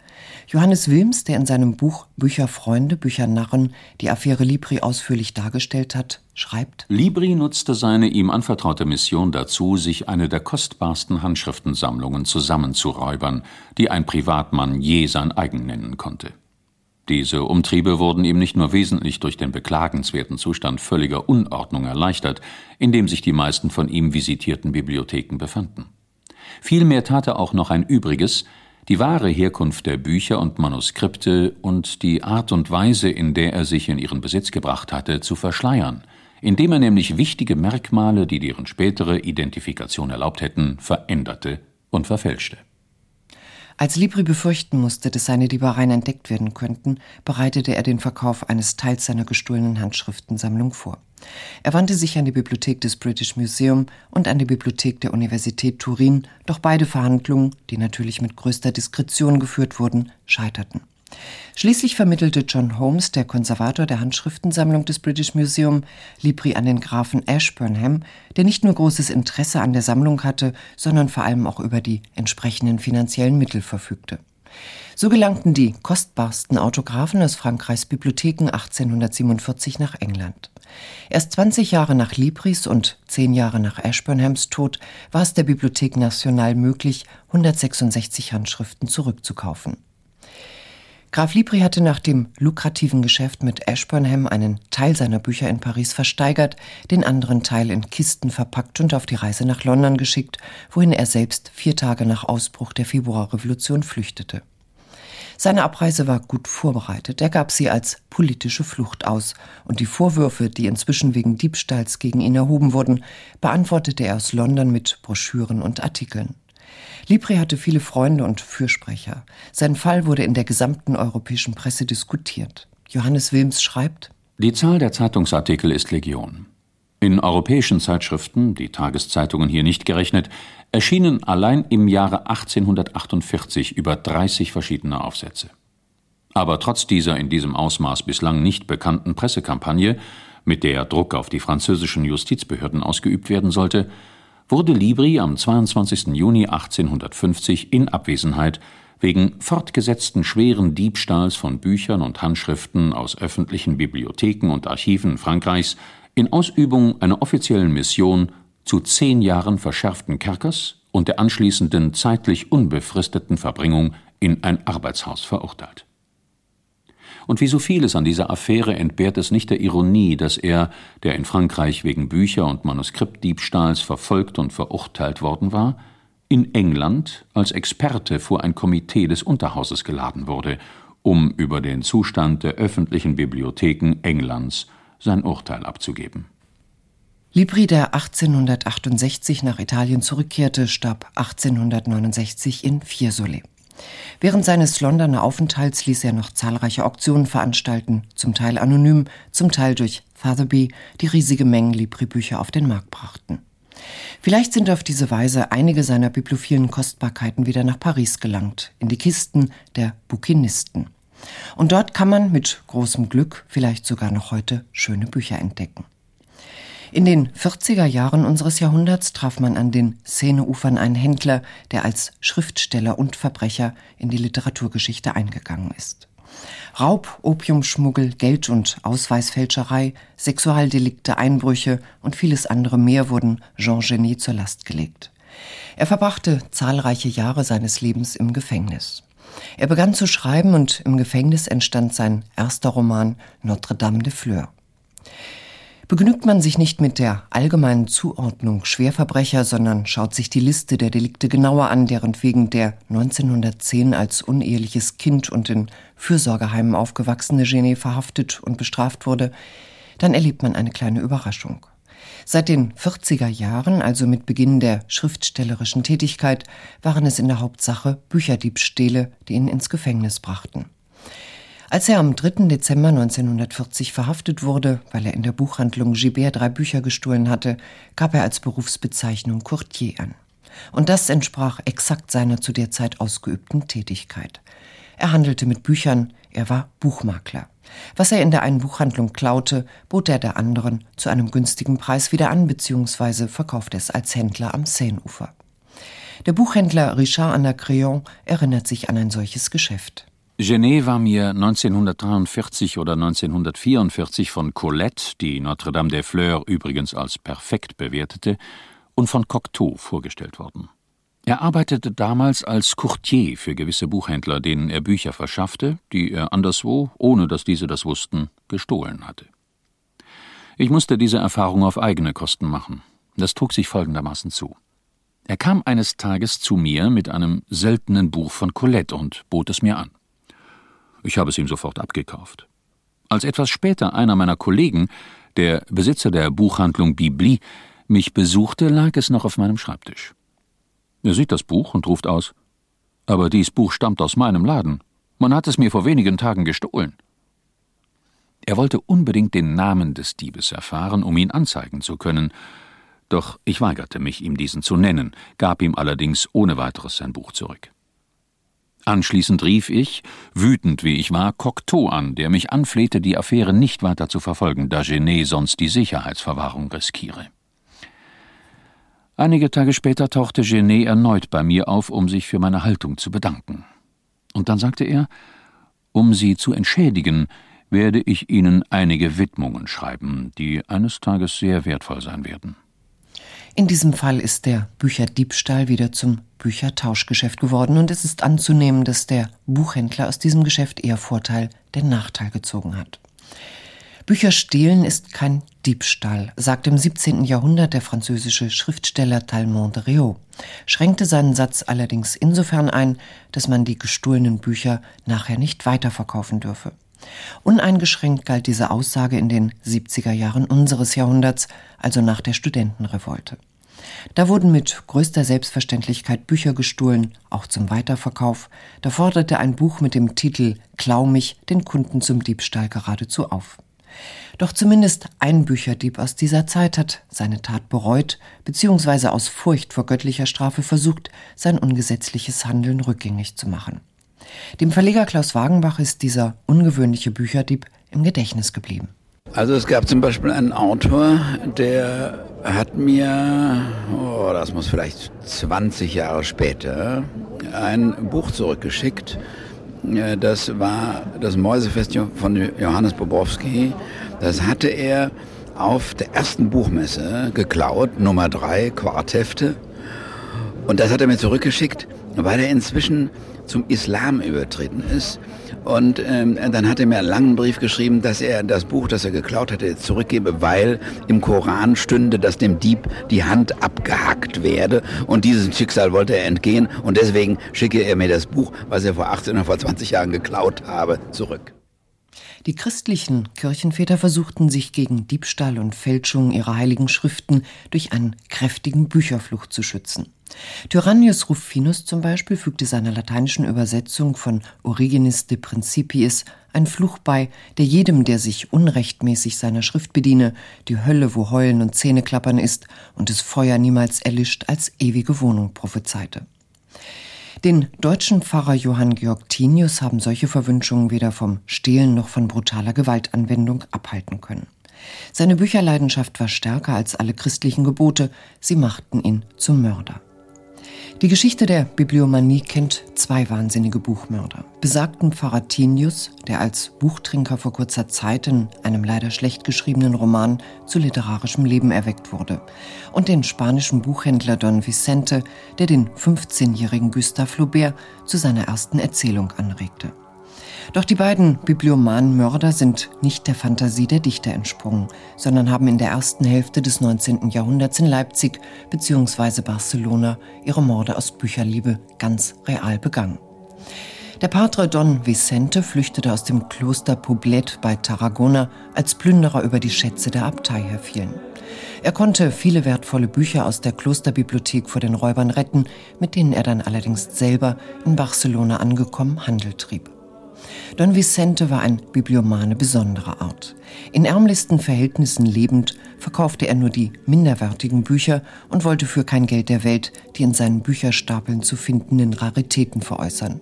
Johannes Wilms, der in seinem Buch Bücherfreunde, Büchernarren die Affäre Libri ausführlich dargestellt hat, schreibt: Libri nutzte seine ihm anvertraute Mission dazu, sich eine der kostbarsten Handschriftensammlungen zusammenzuräubern, die ein Privatmann je sein eigen nennen konnte. Diese Umtriebe wurden ihm nicht nur wesentlich durch den beklagenswerten Zustand völliger Unordnung erleichtert, in dem sich die meisten von ihm visitierten Bibliotheken befanden. Vielmehr tat er auch noch ein Übriges, die wahre Herkunft der Bücher und Manuskripte und die Art und Weise, in der er sich in ihren Besitz gebracht hatte, zu verschleiern, indem er nämlich wichtige Merkmale, die deren spätere Identifikation erlaubt hätten, veränderte und verfälschte. Als Libri befürchten musste, dass seine Diebereien entdeckt werden könnten, bereitete er den Verkauf eines Teils seiner gestohlenen Handschriftensammlung vor. Er wandte sich an die Bibliothek des British Museum und an die Bibliothek der Universität Turin, doch beide Verhandlungen, die natürlich mit größter Diskretion geführt wurden, scheiterten. Schließlich vermittelte John Holmes, der Konservator der Handschriftensammlung des British Museum, Libri an den Grafen Ashburnham, der nicht nur großes Interesse an der Sammlung hatte, sondern vor allem auch über die entsprechenden finanziellen Mittel verfügte. So gelangten die kostbarsten Autographen aus Frankreichs Bibliotheken 1847 nach England. Erst 20 Jahre nach Libris und 10 Jahre nach Ashburnhams Tod war es der Bibliothek Nationale möglich, 166 Handschriften zurückzukaufen. Graf Libri hatte nach dem lukrativen Geschäft mit Ashburnham einen Teil seiner Bücher in Paris versteigert, den anderen Teil in Kisten verpackt und auf die Reise nach London geschickt, wohin er selbst vier Tage nach Ausbruch der Februarrevolution flüchtete. Seine Abreise war gut vorbereitet. Er gab sie als politische Flucht aus. Und die Vorwürfe, die inzwischen wegen Diebstahls gegen ihn erhoben wurden, beantwortete er aus London mit Broschüren und Artikeln. Libri hatte viele Freunde und Fürsprecher. Sein Fall wurde in der gesamten europäischen Presse diskutiert. Johannes Wilms schreibt, Die Zahl der Zeitungsartikel ist Legion. In europäischen Zeitschriften, die Tageszeitungen hier nicht gerechnet, erschienen allein im Jahre 1848 über 30 verschiedene Aufsätze. Aber trotz dieser in diesem Ausmaß bislang nicht bekannten Pressekampagne, mit der Druck auf die französischen Justizbehörden ausgeübt werden sollte, wurde Libri am 22. Juni 1850 in Abwesenheit wegen fortgesetzten schweren Diebstahls von Büchern und Handschriften aus öffentlichen Bibliotheken und Archiven Frankreichs in Ausübung einer offiziellen Mission zu zehn Jahren verschärften Kerkers und der anschließenden zeitlich unbefristeten Verbringung in ein Arbeitshaus verurteilt. Und wie so vieles an dieser Affäre entbehrt es nicht der Ironie, dass er, der in Frankreich wegen Bücher- und Manuskriptdiebstahls verfolgt und verurteilt worden war, in England als Experte vor ein Komitee des Unterhauses geladen wurde, um über den Zustand der öffentlichen Bibliotheken Englands sein Urteil abzugeben. Libri, der 1868 nach Italien zurückkehrte, starb 1869 in Fiesole. Während seines Londoner Aufenthalts ließ er noch zahlreiche Auktionen veranstalten, zum Teil anonym, zum Teil durch Fatherby, die riesige Mengen Libri-Bücher auf den Markt brachten. Vielleicht sind auf diese Weise einige seiner bibliophilen Kostbarkeiten wieder nach Paris gelangt, in die Kisten der Bukinisten. Und dort kann man mit großem Glück vielleicht sogar noch heute schöne Bücher entdecken. In den 40er Jahren unseres Jahrhunderts traf man an den Szeneufern einen Händler, der als Schriftsteller und Verbrecher in die Literaturgeschichte eingegangen ist. Raub, Opiumschmuggel, Geld- und Ausweisfälscherei, Sexualdelikte, Einbrüche und vieles andere mehr wurden Jean Genet zur Last gelegt. Er verbrachte zahlreiche Jahre seines Lebens im Gefängnis. Er begann zu schreiben und im Gefängnis entstand sein erster Roman Notre Dame de Fleur. Begnügt man sich nicht mit der allgemeinen Zuordnung Schwerverbrecher, sondern schaut sich die Liste der Delikte genauer an, deren wegen der 1910 als uneheliches Kind und in Fürsorgeheimen aufgewachsene Genet verhaftet und bestraft wurde, dann erlebt man eine kleine Überraschung. Seit den 40er Jahren, also mit Beginn der schriftstellerischen Tätigkeit, waren es in der Hauptsache Bücherdiebstähle, die ihn ins Gefängnis brachten. Als er am 3. Dezember 1940 verhaftet wurde, weil er in der Buchhandlung Gibert drei Bücher gestohlen hatte, gab er als Berufsbezeichnung Courtier an. Und das entsprach exakt seiner zu der Zeit ausgeübten Tätigkeit. Er handelte mit Büchern, er war Buchmakler. Was er in der einen Buchhandlung klaute, bot er der anderen zu einem günstigen Preis wieder an bzw. verkaufte es als Händler am Seineufer. Der Buchhändler Richard Anacreon erinnert sich an ein solches Geschäft. Genet war mir 1943 oder 1944 von Colette, die Notre Dame des Fleurs übrigens als perfekt bewertete, und von Cocteau vorgestellt worden. Er arbeitete damals als Courtier für gewisse Buchhändler, denen er Bücher verschaffte, die er anderswo, ohne dass diese das wussten, gestohlen hatte. Ich musste diese Erfahrung auf eigene Kosten machen. Das trug sich folgendermaßen zu. Er kam eines Tages zu mir mit einem seltenen Buch von Colette und bot es mir an. Ich habe es ihm sofort abgekauft. Als etwas später einer meiner Kollegen, der Besitzer der Buchhandlung Bibli, mich besuchte, lag es noch auf meinem Schreibtisch. Er sieht das Buch und ruft aus Aber dies Buch stammt aus meinem Laden. Man hat es mir vor wenigen Tagen gestohlen. Er wollte unbedingt den Namen des Diebes erfahren, um ihn anzeigen zu können, doch ich weigerte mich, ihm diesen zu nennen, gab ihm allerdings ohne weiteres sein Buch zurück. Anschließend rief ich, wütend wie ich war, Cocteau an, der mich anflehte, die Affäre nicht weiter zu verfolgen, da Genet sonst die Sicherheitsverwahrung riskiere. Einige Tage später tauchte Genet erneut bei mir auf, um sich für meine Haltung zu bedanken. Und dann sagte er, um Sie zu entschädigen, werde ich Ihnen einige Widmungen schreiben, die eines Tages sehr wertvoll sein werden. In diesem Fall ist der Bücherdiebstahl wieder zum Büchertauschgeschäft geworden und es ist anzunehmen, dass der Buchhändler aus diesem Geschäft eher Vorteil denn Nachteil gezogen hat. Bücherstehlen ist kein Diebstahl, sagt im 17. Jahrhundert der französische Schriftsteller Talmont de Rieux, schränkte seinen Satz allerdings insofern ein, dass man die gestohlenen Bücher nachher nicht weiterverkaufen dürfe. Uneingeschränkt galt diese Aussage in den 70er Jahren unseres Jahrhunderts, also nach der Studentenrevolte. Da wurden mit größter Selbstverständlichkeit Bücher gestohlen, auch zum Weiterverkauf. Da forderte ein Buch mit dem Titel Klau mich den Kunden zum Diebstahl geradezu auf. Doch zumindest ein Bücherdieb aus dieser Zeit hat seine Tat bereut, beziehungsweise aus Furcht vor göttlicher Strafe versucht, sein ungesetzliches Handeln rückgängig zu machen. Dem Verleger Klaus Wagenbach ist dieser ungewöhnliche Bücherdieb im Gedächtnis geblieben. Also es gab zum Beispiel einen Autor, der hat mir, oh, das muss vielleicht 20 Jahre später, ein Buch zurückgeschickt. Das war das Mäusefest von Johannes Bobrowski. Das hatte er auf der ersten Buchmesse geklaut, Nummer drei, Quarthefte. Und das hat er mir zurückgeschickt, weil er inzwischen zum Islam übertreten ist. Und ähm, dann hat er mir einen langen Brief geschrieben, dass er das Buch, das er geklaut hatte, zurückgebe, weil im Koran stünde, dass dem Dieb die Hand abgehackt werde. Und diesem Schicksal wollte er entgehen. Und deswegen schicke er mir das Buch, was er vor 18 oder vor 20 Jahren geklaut habe, zurück. Die christlichen Kirchenväter versuchten sich gegen Diebstahl und Fälschung ihrer heiligen Schriften durch einen kräftigen Bücherfluch zu schützen. Tyrannius Rufinus zum Beispiel fügte seiner lateinischen Übersetzung von Origenis de Principiis ein Fluch bei, der jedem, der sich unrechtmäßig seiner Schrift bediene, die Hölle, wo Heulen und Zähneklappern ist und das Feuer niemals erlischt, als ewige Wohnung prophezeite. Den deutschen Pfarrer Johann Georg Tinius haben solche Verwünschungen weder vom Stehlen noch von brutaler Gewaltanwendung abhalten können. Seine Bücherleidenschaft war stärker als alle christlichen Gebote, sie machten ihn zum Mörder. Die Geschichte der Bibliomanie kennt zwei wahnsinnige Buchmörder. Besagten Pfarrer Tinius, der als Buchtrinker vor kurzer Zeit in einem leider schlecht geschriebenen Roman zu literarischem Leben erweckt wurde. Und den spanischen Buchhändler Don Vicente, der den 15-jährigen Gustave Flaubert zu seiner ersten Erzählung anregte. Doch die beiden bibliomanen Mörder sind nicht der Fantasie der Dichter entsprungen, sondern haben in der ersten Hälfte des 19. Jahrhunderts in Leipzig bzw. Barcelona ihre Morde aus Bücherliebe ganz real begangen. Der Patre Don Vicente flüchtete aus dem Kloster Poblet bei Tarragona, als Plünderer über die Schätze der Abtei herfielen. Er konnte viele wertvolle Bücher aus der Klosterbibliothek vor den Räubern retten, mit denen er dann allerdings selber in Barcelona angekommen Handel trieb. Don Vicente war ein Bibliomane besonderer Art. In ärmlichsten Verhältnissen lebend verkaufte er nur die minderwertigen Bücher und wollte für kein Geld der Welt die in seinen Bücherstapeln zu findenden Raritäten veräußern.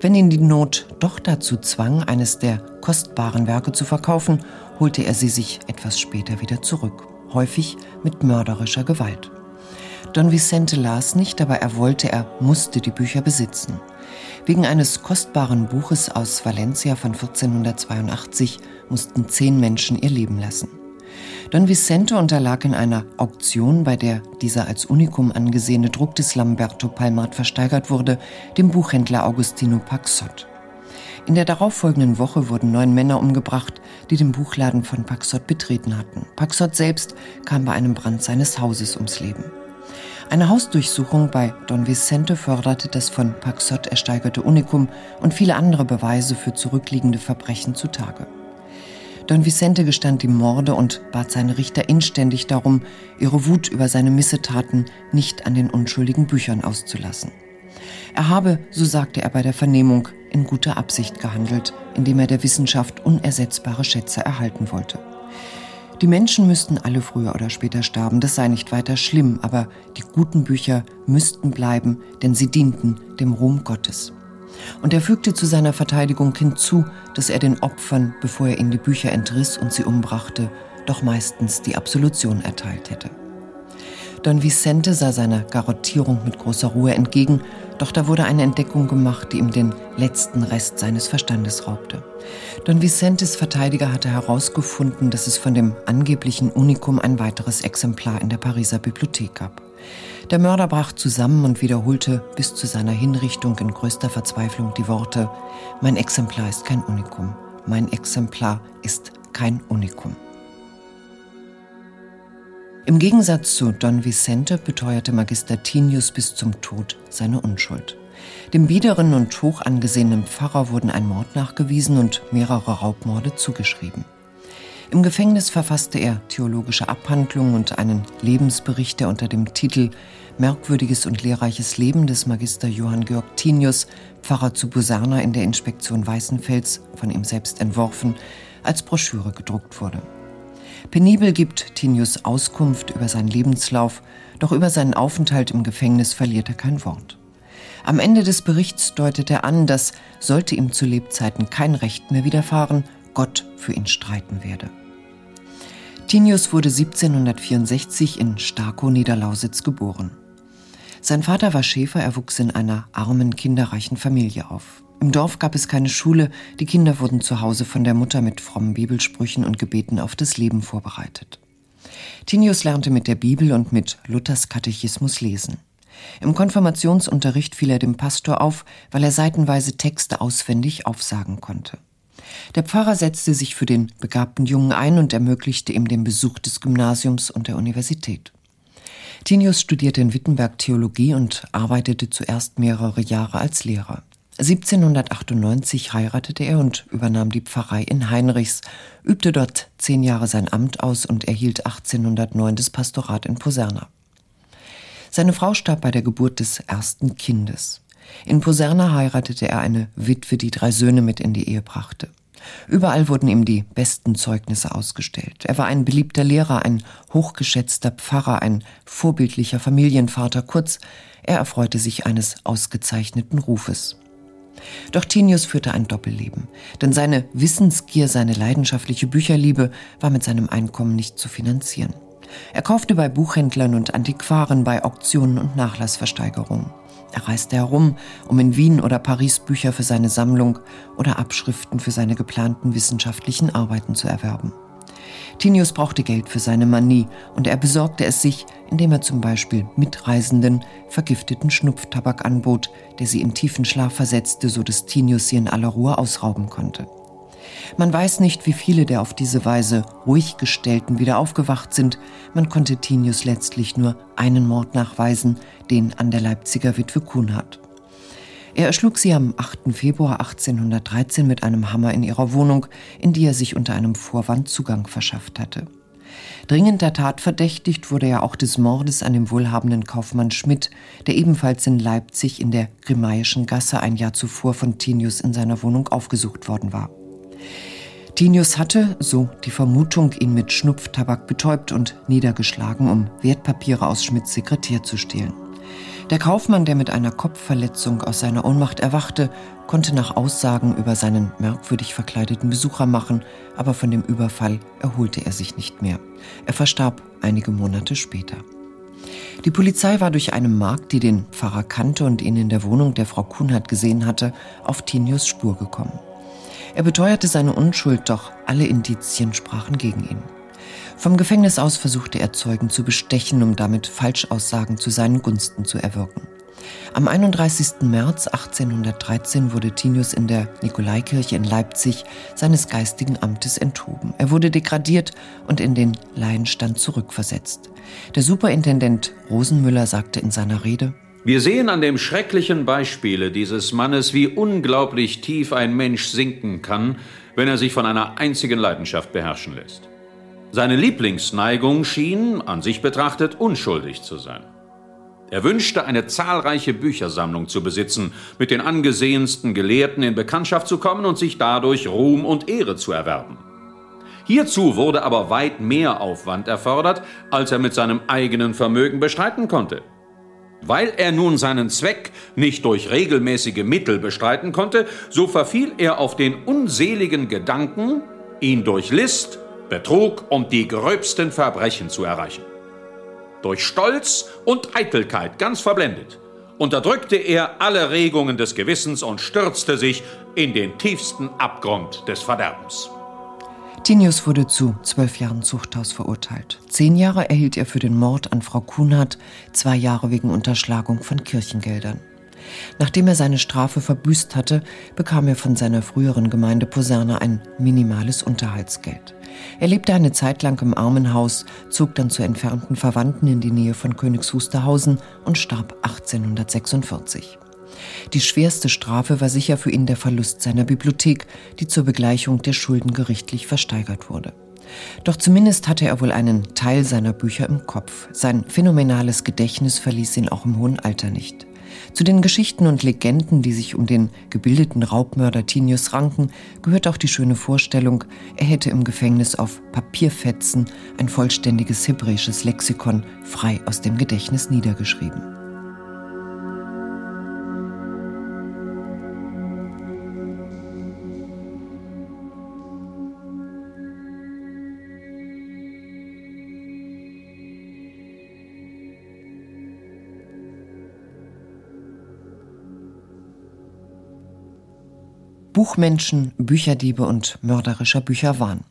Wenn ihn die Not doch dazu zwang, eines der kostbaren Werke zu verkaufen, holte er sie sich etwas später wieder zurück, häufig mit mörderischer Gewalt. Don Vicente las nicht, aber er wollte, er musste die Bücher besitzen. Wegen eines kostbaren Buches aus Valencia von 1482 mussten zehn Menschen ihr Leben lassen. Don Vicente unterlag in einer Auktion, bei der dieser als Unikum angesehene Druck des Lamberto Palmat versteigert wurde, dem Buchhändler Augustino Paxot. In der darauffolgenden Woche wurden neun Männer umgebracht, die den Buchladen von Paxot betreten hatten. Paxot selbst kam bei einem Brand seines Hauses ums Leben. Eine Hausdurchsuchung bei Don Vicente förderte das von Paxot ersteigerte Unikum und viele andere Beweise für zurückliegende Verbrechen zutage. Don Vicente gestand die Morde und bat seine Richter inständig darum, ihre Wut über seine Missetaten nicht an den unschuldigen Büchern auszulassen. Er habe, so sagte er bei der Vernehmung, in guter Absicht gehandelt, indem er der Wissenschaft unersetzbare Schätze erhalten wollte. Die Menschen müssten alle früher oder später sterben, das sei nicht weiter schlimm, aber die guten Bücher müssten bleiben, denn sie dienten dem Ruhm Gottes. Und er fügte zu seiner Verteidigung hinzu, dass er den Opfern, bevor er ihnen die Bücher entriss und sie umbrachte, doch meistens die Absolution erteilt hätte. Don Vicente sah seiner Garottierung mit großer Ruhe entgegen, doch da wurde eine Entdeckung gemacht, die ihm den letzten Rest seines Verstandes raubte. Don Vicentes Verteidiger hatte herausgefunden, dass es von dem angeblichen Unikum ein weiteres Exemplar in der Pariser Bibliothek gab. Der Mörder brach zusammen und wiederholte bis zu seiner Hinrichtung in größter Verzweiflung die Worte Mein Exemplar ist kein Unikum. Mein Exemplar ist kein Unikum. Im Gegensatz zu Don Vicente beteuerte Magister Tinius bis zum Tod seine Unschuld. Dem biederen und hoch angesehenen Pfarrer wurden ein Mord nachgewiesen und mehrere Raubmorde zugeschrieben. Im Gefängnis verfasste er theologische Abhandlungen und einen Lebensbericht, der unter dem Titel Merkwürdiges und lehrreiches Leben des Magister Johann Georg Tinius, Pfarrer zu Buserna in der Inspektion Weißenfels, von ihm selbst entworfen, als Broschüre gedruckt wurde. Penibel gibt Tinius Auskunft über seinen Lebenslauf, doch über seinen Aufenthalt im Gefängnis verliert er kein Wort. Am Ende des Berichts deutet er an, dass, sollte ihm zu Lebzeiten kein Recht mehr widerfahren, Gott für ihn streiten werde. Tinius wurde 1764 in Starkow, Niederlausitz, geboren. Sein Vater war Schäfer, er wuchs in einer armen, kinderreichen Familie auf. Im Dorf gab es keine Schule, die Kinder wurden zu Hause von der Mutter mit frommen Bibelsprüchen und Gebeten auf das Leben vorbereitet. Tinius lernte mit der Bibel und mit Luthers Katechismus lesen. Im Konfirmationsunterricht fiel er dem Pastor auf, weil er seitenweise Texte auswendig aufsagen konnte. Der Pfarrer setzte sich für den begabten Jungen ein und ermöglichte ihm den Besuch des Gymnasiums und der Universität. Tinius studierte in Wittenberg Theologie und arbeitete zuerst mehrere Jahre als Lehrer. 1798 heiratete er und übernahm die Pfarrei in Heinrichs, übte dort zehn Jahre sein Amt aus und erhielt 1809 das Pastorat in Poserna. Seine Frau starb bei der Geburt des ersten Kindes. In Poserna heiratete er eine Witwe, die drei Söhne mit in die Ehe brachte. Überall wurden ihm die besten Zeugnisse ausgestellt. Er war ein beliebter Lehrer, ein hochgeschätzter Pfarrer, ein vorbildlicher Familienvater, kurz, er erfreute sich eines ausgezeichneten Rufes. Doch Tinius führte ein Doppelleben, denn seine Wissensgier, seine leidenschaftliche Bücherliebe war mit seinem Einkommen nicht zu finanzieren. Er kaufte bei Buchhändlern und Antiquaren, bei Auktionen und Nachlassversteigerungen. Er reiste herum, um in Wien oder Paris Bücher für seine Sammlung oder Abschriften für seine geplanten wissenschaftlichen Arbeiten zu erwerben. Tinius brauchte Geld für seine Manie und er besorgte es sich, indem er zum Beispiel Mitreisenden vergifteten Schnupftabak anbot, der sie in tiefen Schlaf versetzte, so dass Tinius sie in aller Ruhe ausrauben konnte. Man weiß nicht, wie viele der auf diese Weise ruhig gestellten wieder aufgewacht sind. Man konnte Tinius letztlich nur einen Mord nachweisen, den an der Leipziger Witwe Kuhnhardt. Er erschlug sie am 8. Februar 1813 mit einem Hammer in ihrer Wohnung, in die er sich unter einem Vorwand Zugang verschafft hatte. Dringend der Tat verdächtigt wurde er auch des Mordes an dem wohlhabenden Kaufmann Schmidt, der ebenfalls in Leipzig in der Grimaischen Gasse ein Jahr zuvor von Tinius in seiner Wohnung aufgesucht worden war. Tinius hatte, so die Vermutung, ihn mit Schnupftabak betäubt und niedergeschlagen, um Wertpapiere aus Schmidts Sekretär zu stehlen. Der Kaufmann, der mit einer Kopfverletzung aus seiner Ohnmacht erwachte, konnte nach Aussagen über seinen merkwürdig verkleideten Besucher machen, aber von dem Überfall erholte er sich nicht mehr. Er verstarb einige Monate später. Die Polizei war durch eine Magd, die den Pfarrer kannte und ihn in der Wohnung der Frau Kuhnhardt gesehen hatte, auf Tinius Spur gekommen. Er beteuerte seine Unschuld, doch alle Indizien sprachen gegen ihn. Vom Gefängnis aus versuchte er Zeugen zu bestechen, um damit Falschaussagen zu seinen Gunsten zu erwirken. Am 31. März 1813 wurde Tinius in der Nikolaikirche in Leipzig seines geistigen Amtes enthoben. Er wurde degradiert und in den Laienstand zurückversetzt. Der Superintendent Rosenmüller sagte in seiner Rede, wir sehen an dem schrecklichen Beispiele dieses Mannes, wie unglaublich tief ein Mensch sinken kann, wenn er sich von einer einzigen Leidenschaft beherrschen lässt. Seine Lieblingsneigung schien, an sich betrachtet, unschuldig zu sein. Er wünschte, eine zahlreiche Büchersammlung zu besitzen, mit den angesehensten Gelehrten in Bekanntschaft zu kommen und sich dadurch Ruhm und Ehre zu erwerben. Hierzu wurde aber weit mehr Aufwand erfordert, als er mit seinem eigenen Vermögen bestreiten konnte. Weil er nun seinen Zweck nicht durch regelmäßige Mittel bestreiten konnte, so verfiel er auf den unseligen Gedanken, ihn durch List Betrug und die gröbsten Verbrechen zu erreichen. Durch Stolz und Eitelkeit ganz verblendet, unterdrückte er alle Regungen des Gewissens und stürzte sich in den tiefsten Abgrund des Verderbens. Tinius wurde zu zwölf Jahren Zuchthaus verurteilt. Zehn Jahre erhielt er für den Mord an Frau Kuhnhardt, zwei Jahre wegen Unterschlagung von Kirchengeldern. Nachdem er seine Strafe verbüßt hatte, bekam er von seiner früheren Gemeinde Poserna ein minimales Unterhaltsgeld. Er lebte eine Zeit lang im Armenhaus, zog dann zu entfernten Verwandten in die Nähe von Königs Wusterhausen und starb 1846. Die schwerste Strafe war sicher für ihn der Verlust seiner Bibliothek, die zur Begleichung der Schulden gerichtlich versteigert wurde. Doch zumindest hatte er wohl einen Teil seiner Bücher im Kopf. Sein phänomenales Gedächtnis verließ ihn auch im hohen Alter nicht. Zu den Geschichten und Legenden, die sich um den gebildeten Raubmörder Tinius ranken, gehört auch die schöne Vorstellung, er hätte im Gefängnis auf Papierfetzen ein vollständiges hebräisches Lexikon frei aus dem Gedächtnis niedergeschrieben. Buchmenschen, Bücherdiebe und mörderischer Bücherwahn.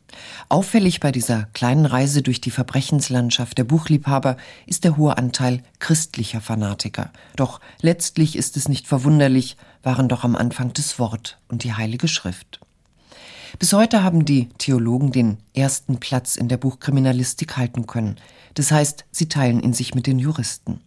Auffällig bei dieser kleinen Reise durch die Verbrechenslandschaft der Buchliebhaber ist der hohe Anteil christlicher Fanatiker. Doch letztlich ist es nicht verwunderlich, waren doch am Anfang das Wort und die Heilige Schrift. Bis heute haben die Theologen den ersten Platz in der Buchkriminalistik halten können. Das heißt, sie teilen ihn sich mit den Juristen.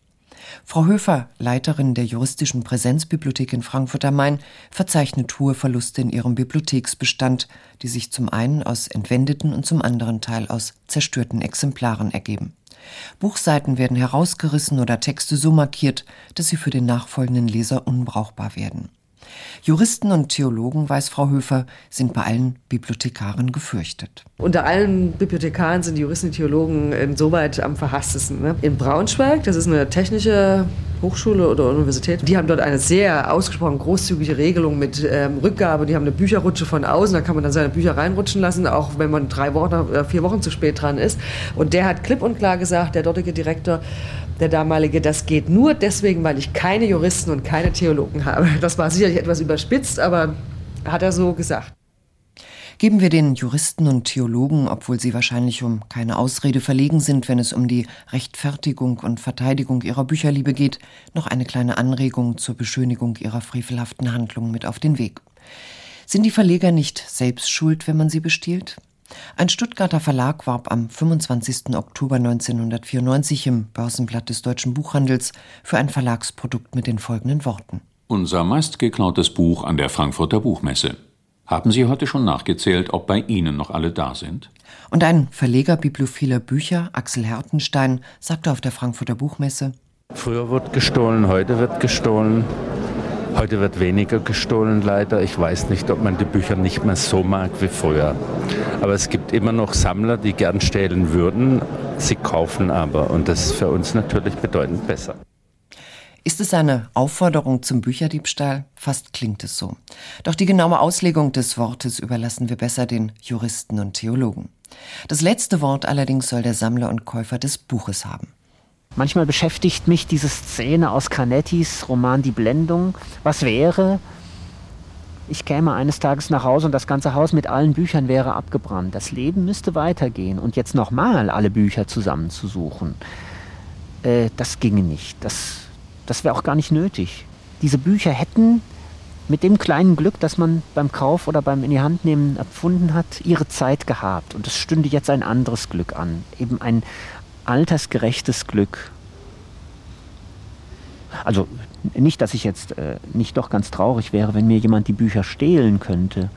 Frau Höfer, Leiterin der juristischen Präsenzbibliothek in Frankfurt am Main, verzeichnet hohe Verluste in ihrem Bibliotheksbestand, die sich zum einen aus entwendeten und zum anderen Teil aus zerstörten Exemplaren ergeben. Buchseiten werden herausgerissen oder Texte so markiert, dass sie für den nachfolgenden Leser unbrauchbar werden. Juristen und Theologen, weiß Frau Höfer, sind bei allen Bibliothekaren gefürchtet. Unter allen Bibliothekaren sind die Juristen und Theologen insoweit am verhasstesten. Ne? In Braunschweig, das ist eine technische Hochschule oder Universität, die haben dort eine sehr ausgesprochen großzügige Regelung mit ähm, Rückgabe. Die haben eine Bücherrutsche von außen, da kann man dann seine Bücher reinrutschen lassen, auch wenn man drei Wochen, oder vier Wochen zu spät dran ist. Und der hat klipp und klar gesagt, der dortige Direktor, der damalige, das geht nur deswegen, weil ich keine Juristen und keine Theologen habe. Das war sicherlich etwas überspitzt, aber hat er so gesagt. Geben wir den Juristen und Theologen, obwohl sie wahrscheinlich um keine Ausrede verlegen sind, wenn es um die Rechtfertigung und Verteidigung ihrer Bücherliebe geht, noch eine kleine Anregung zur Beschönigung ihrer frevelhaften Handlungen mit auf den Weg. Sind die Verleger nicht selbst schuld, wenn man sie bestiehlt? Ein Stuttgarter Verlag warb am 25. Oktober 1994 im Börsenblatt des deutschen Buchhandels für ein Verlagsprodukt mit den folgenden Worten. Unser meistgeklautes Buch an der Frankfurter Buchmesse. Haben Sie heute schon nachgezählt, ob bei Ihnen noch alle da sind? Und ein Verleger bibliophiler Bücher, Axel Hertenstein, sagte auf der Frankfurter Buchmesse: Früher wird gestohlen, heute wird gestohlen. Heute wird weniger gestohlen, leider. Ich weiß nicht, ob man die Bücher nicht mehr so mag wie früher. Aber es gibt immer noch Sammler, die gern stehlen würden. Sie kaufen aber. Und das ist für uns natürlich bedeutend besser. Ist es eine Aufforderung zum Bücherdiebstahl? Fast klingt es so. Doch die genaue Auslegung des Wortes überlassen wir besser den Juristen und Theologen. Das letzte Wort allerdings soll der Sammler und Käufer des Buches haben. Manchmal beschäftigt mich diese Szene aus Canettis Roman Die Blendung. Was wäre, ich käme eines Tages nach Hause und das ganze Haus mit allen Büchern wäre abgebrannt. Das Leben müsste weitergehen. Und jetzt nochmal alle Bücher zusammenzusuchen, äh, das ginge nicht. Das, das wäre auch gar nicht nötig. Diese Bücher hätten mit dem kleinen Glück, das man beim Kauf oder beim in die Hand nehmen erfunden hat, ihre Zeit gehabt. Und es stünde jetzt ein anderes Glück an. Eben ein, altersgerechtes Glück. Also nicht, dass ich jetzt äh, nicht doch ganz traurig wäre, wenn mir jemand die Bücher stehlen könnte,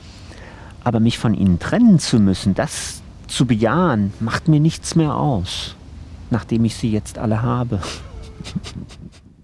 aber mich von ihnen trennen zu müssen, das zu bejahen, macht mir nichts mehr aus, nachdem ich sie jetzt alle habe.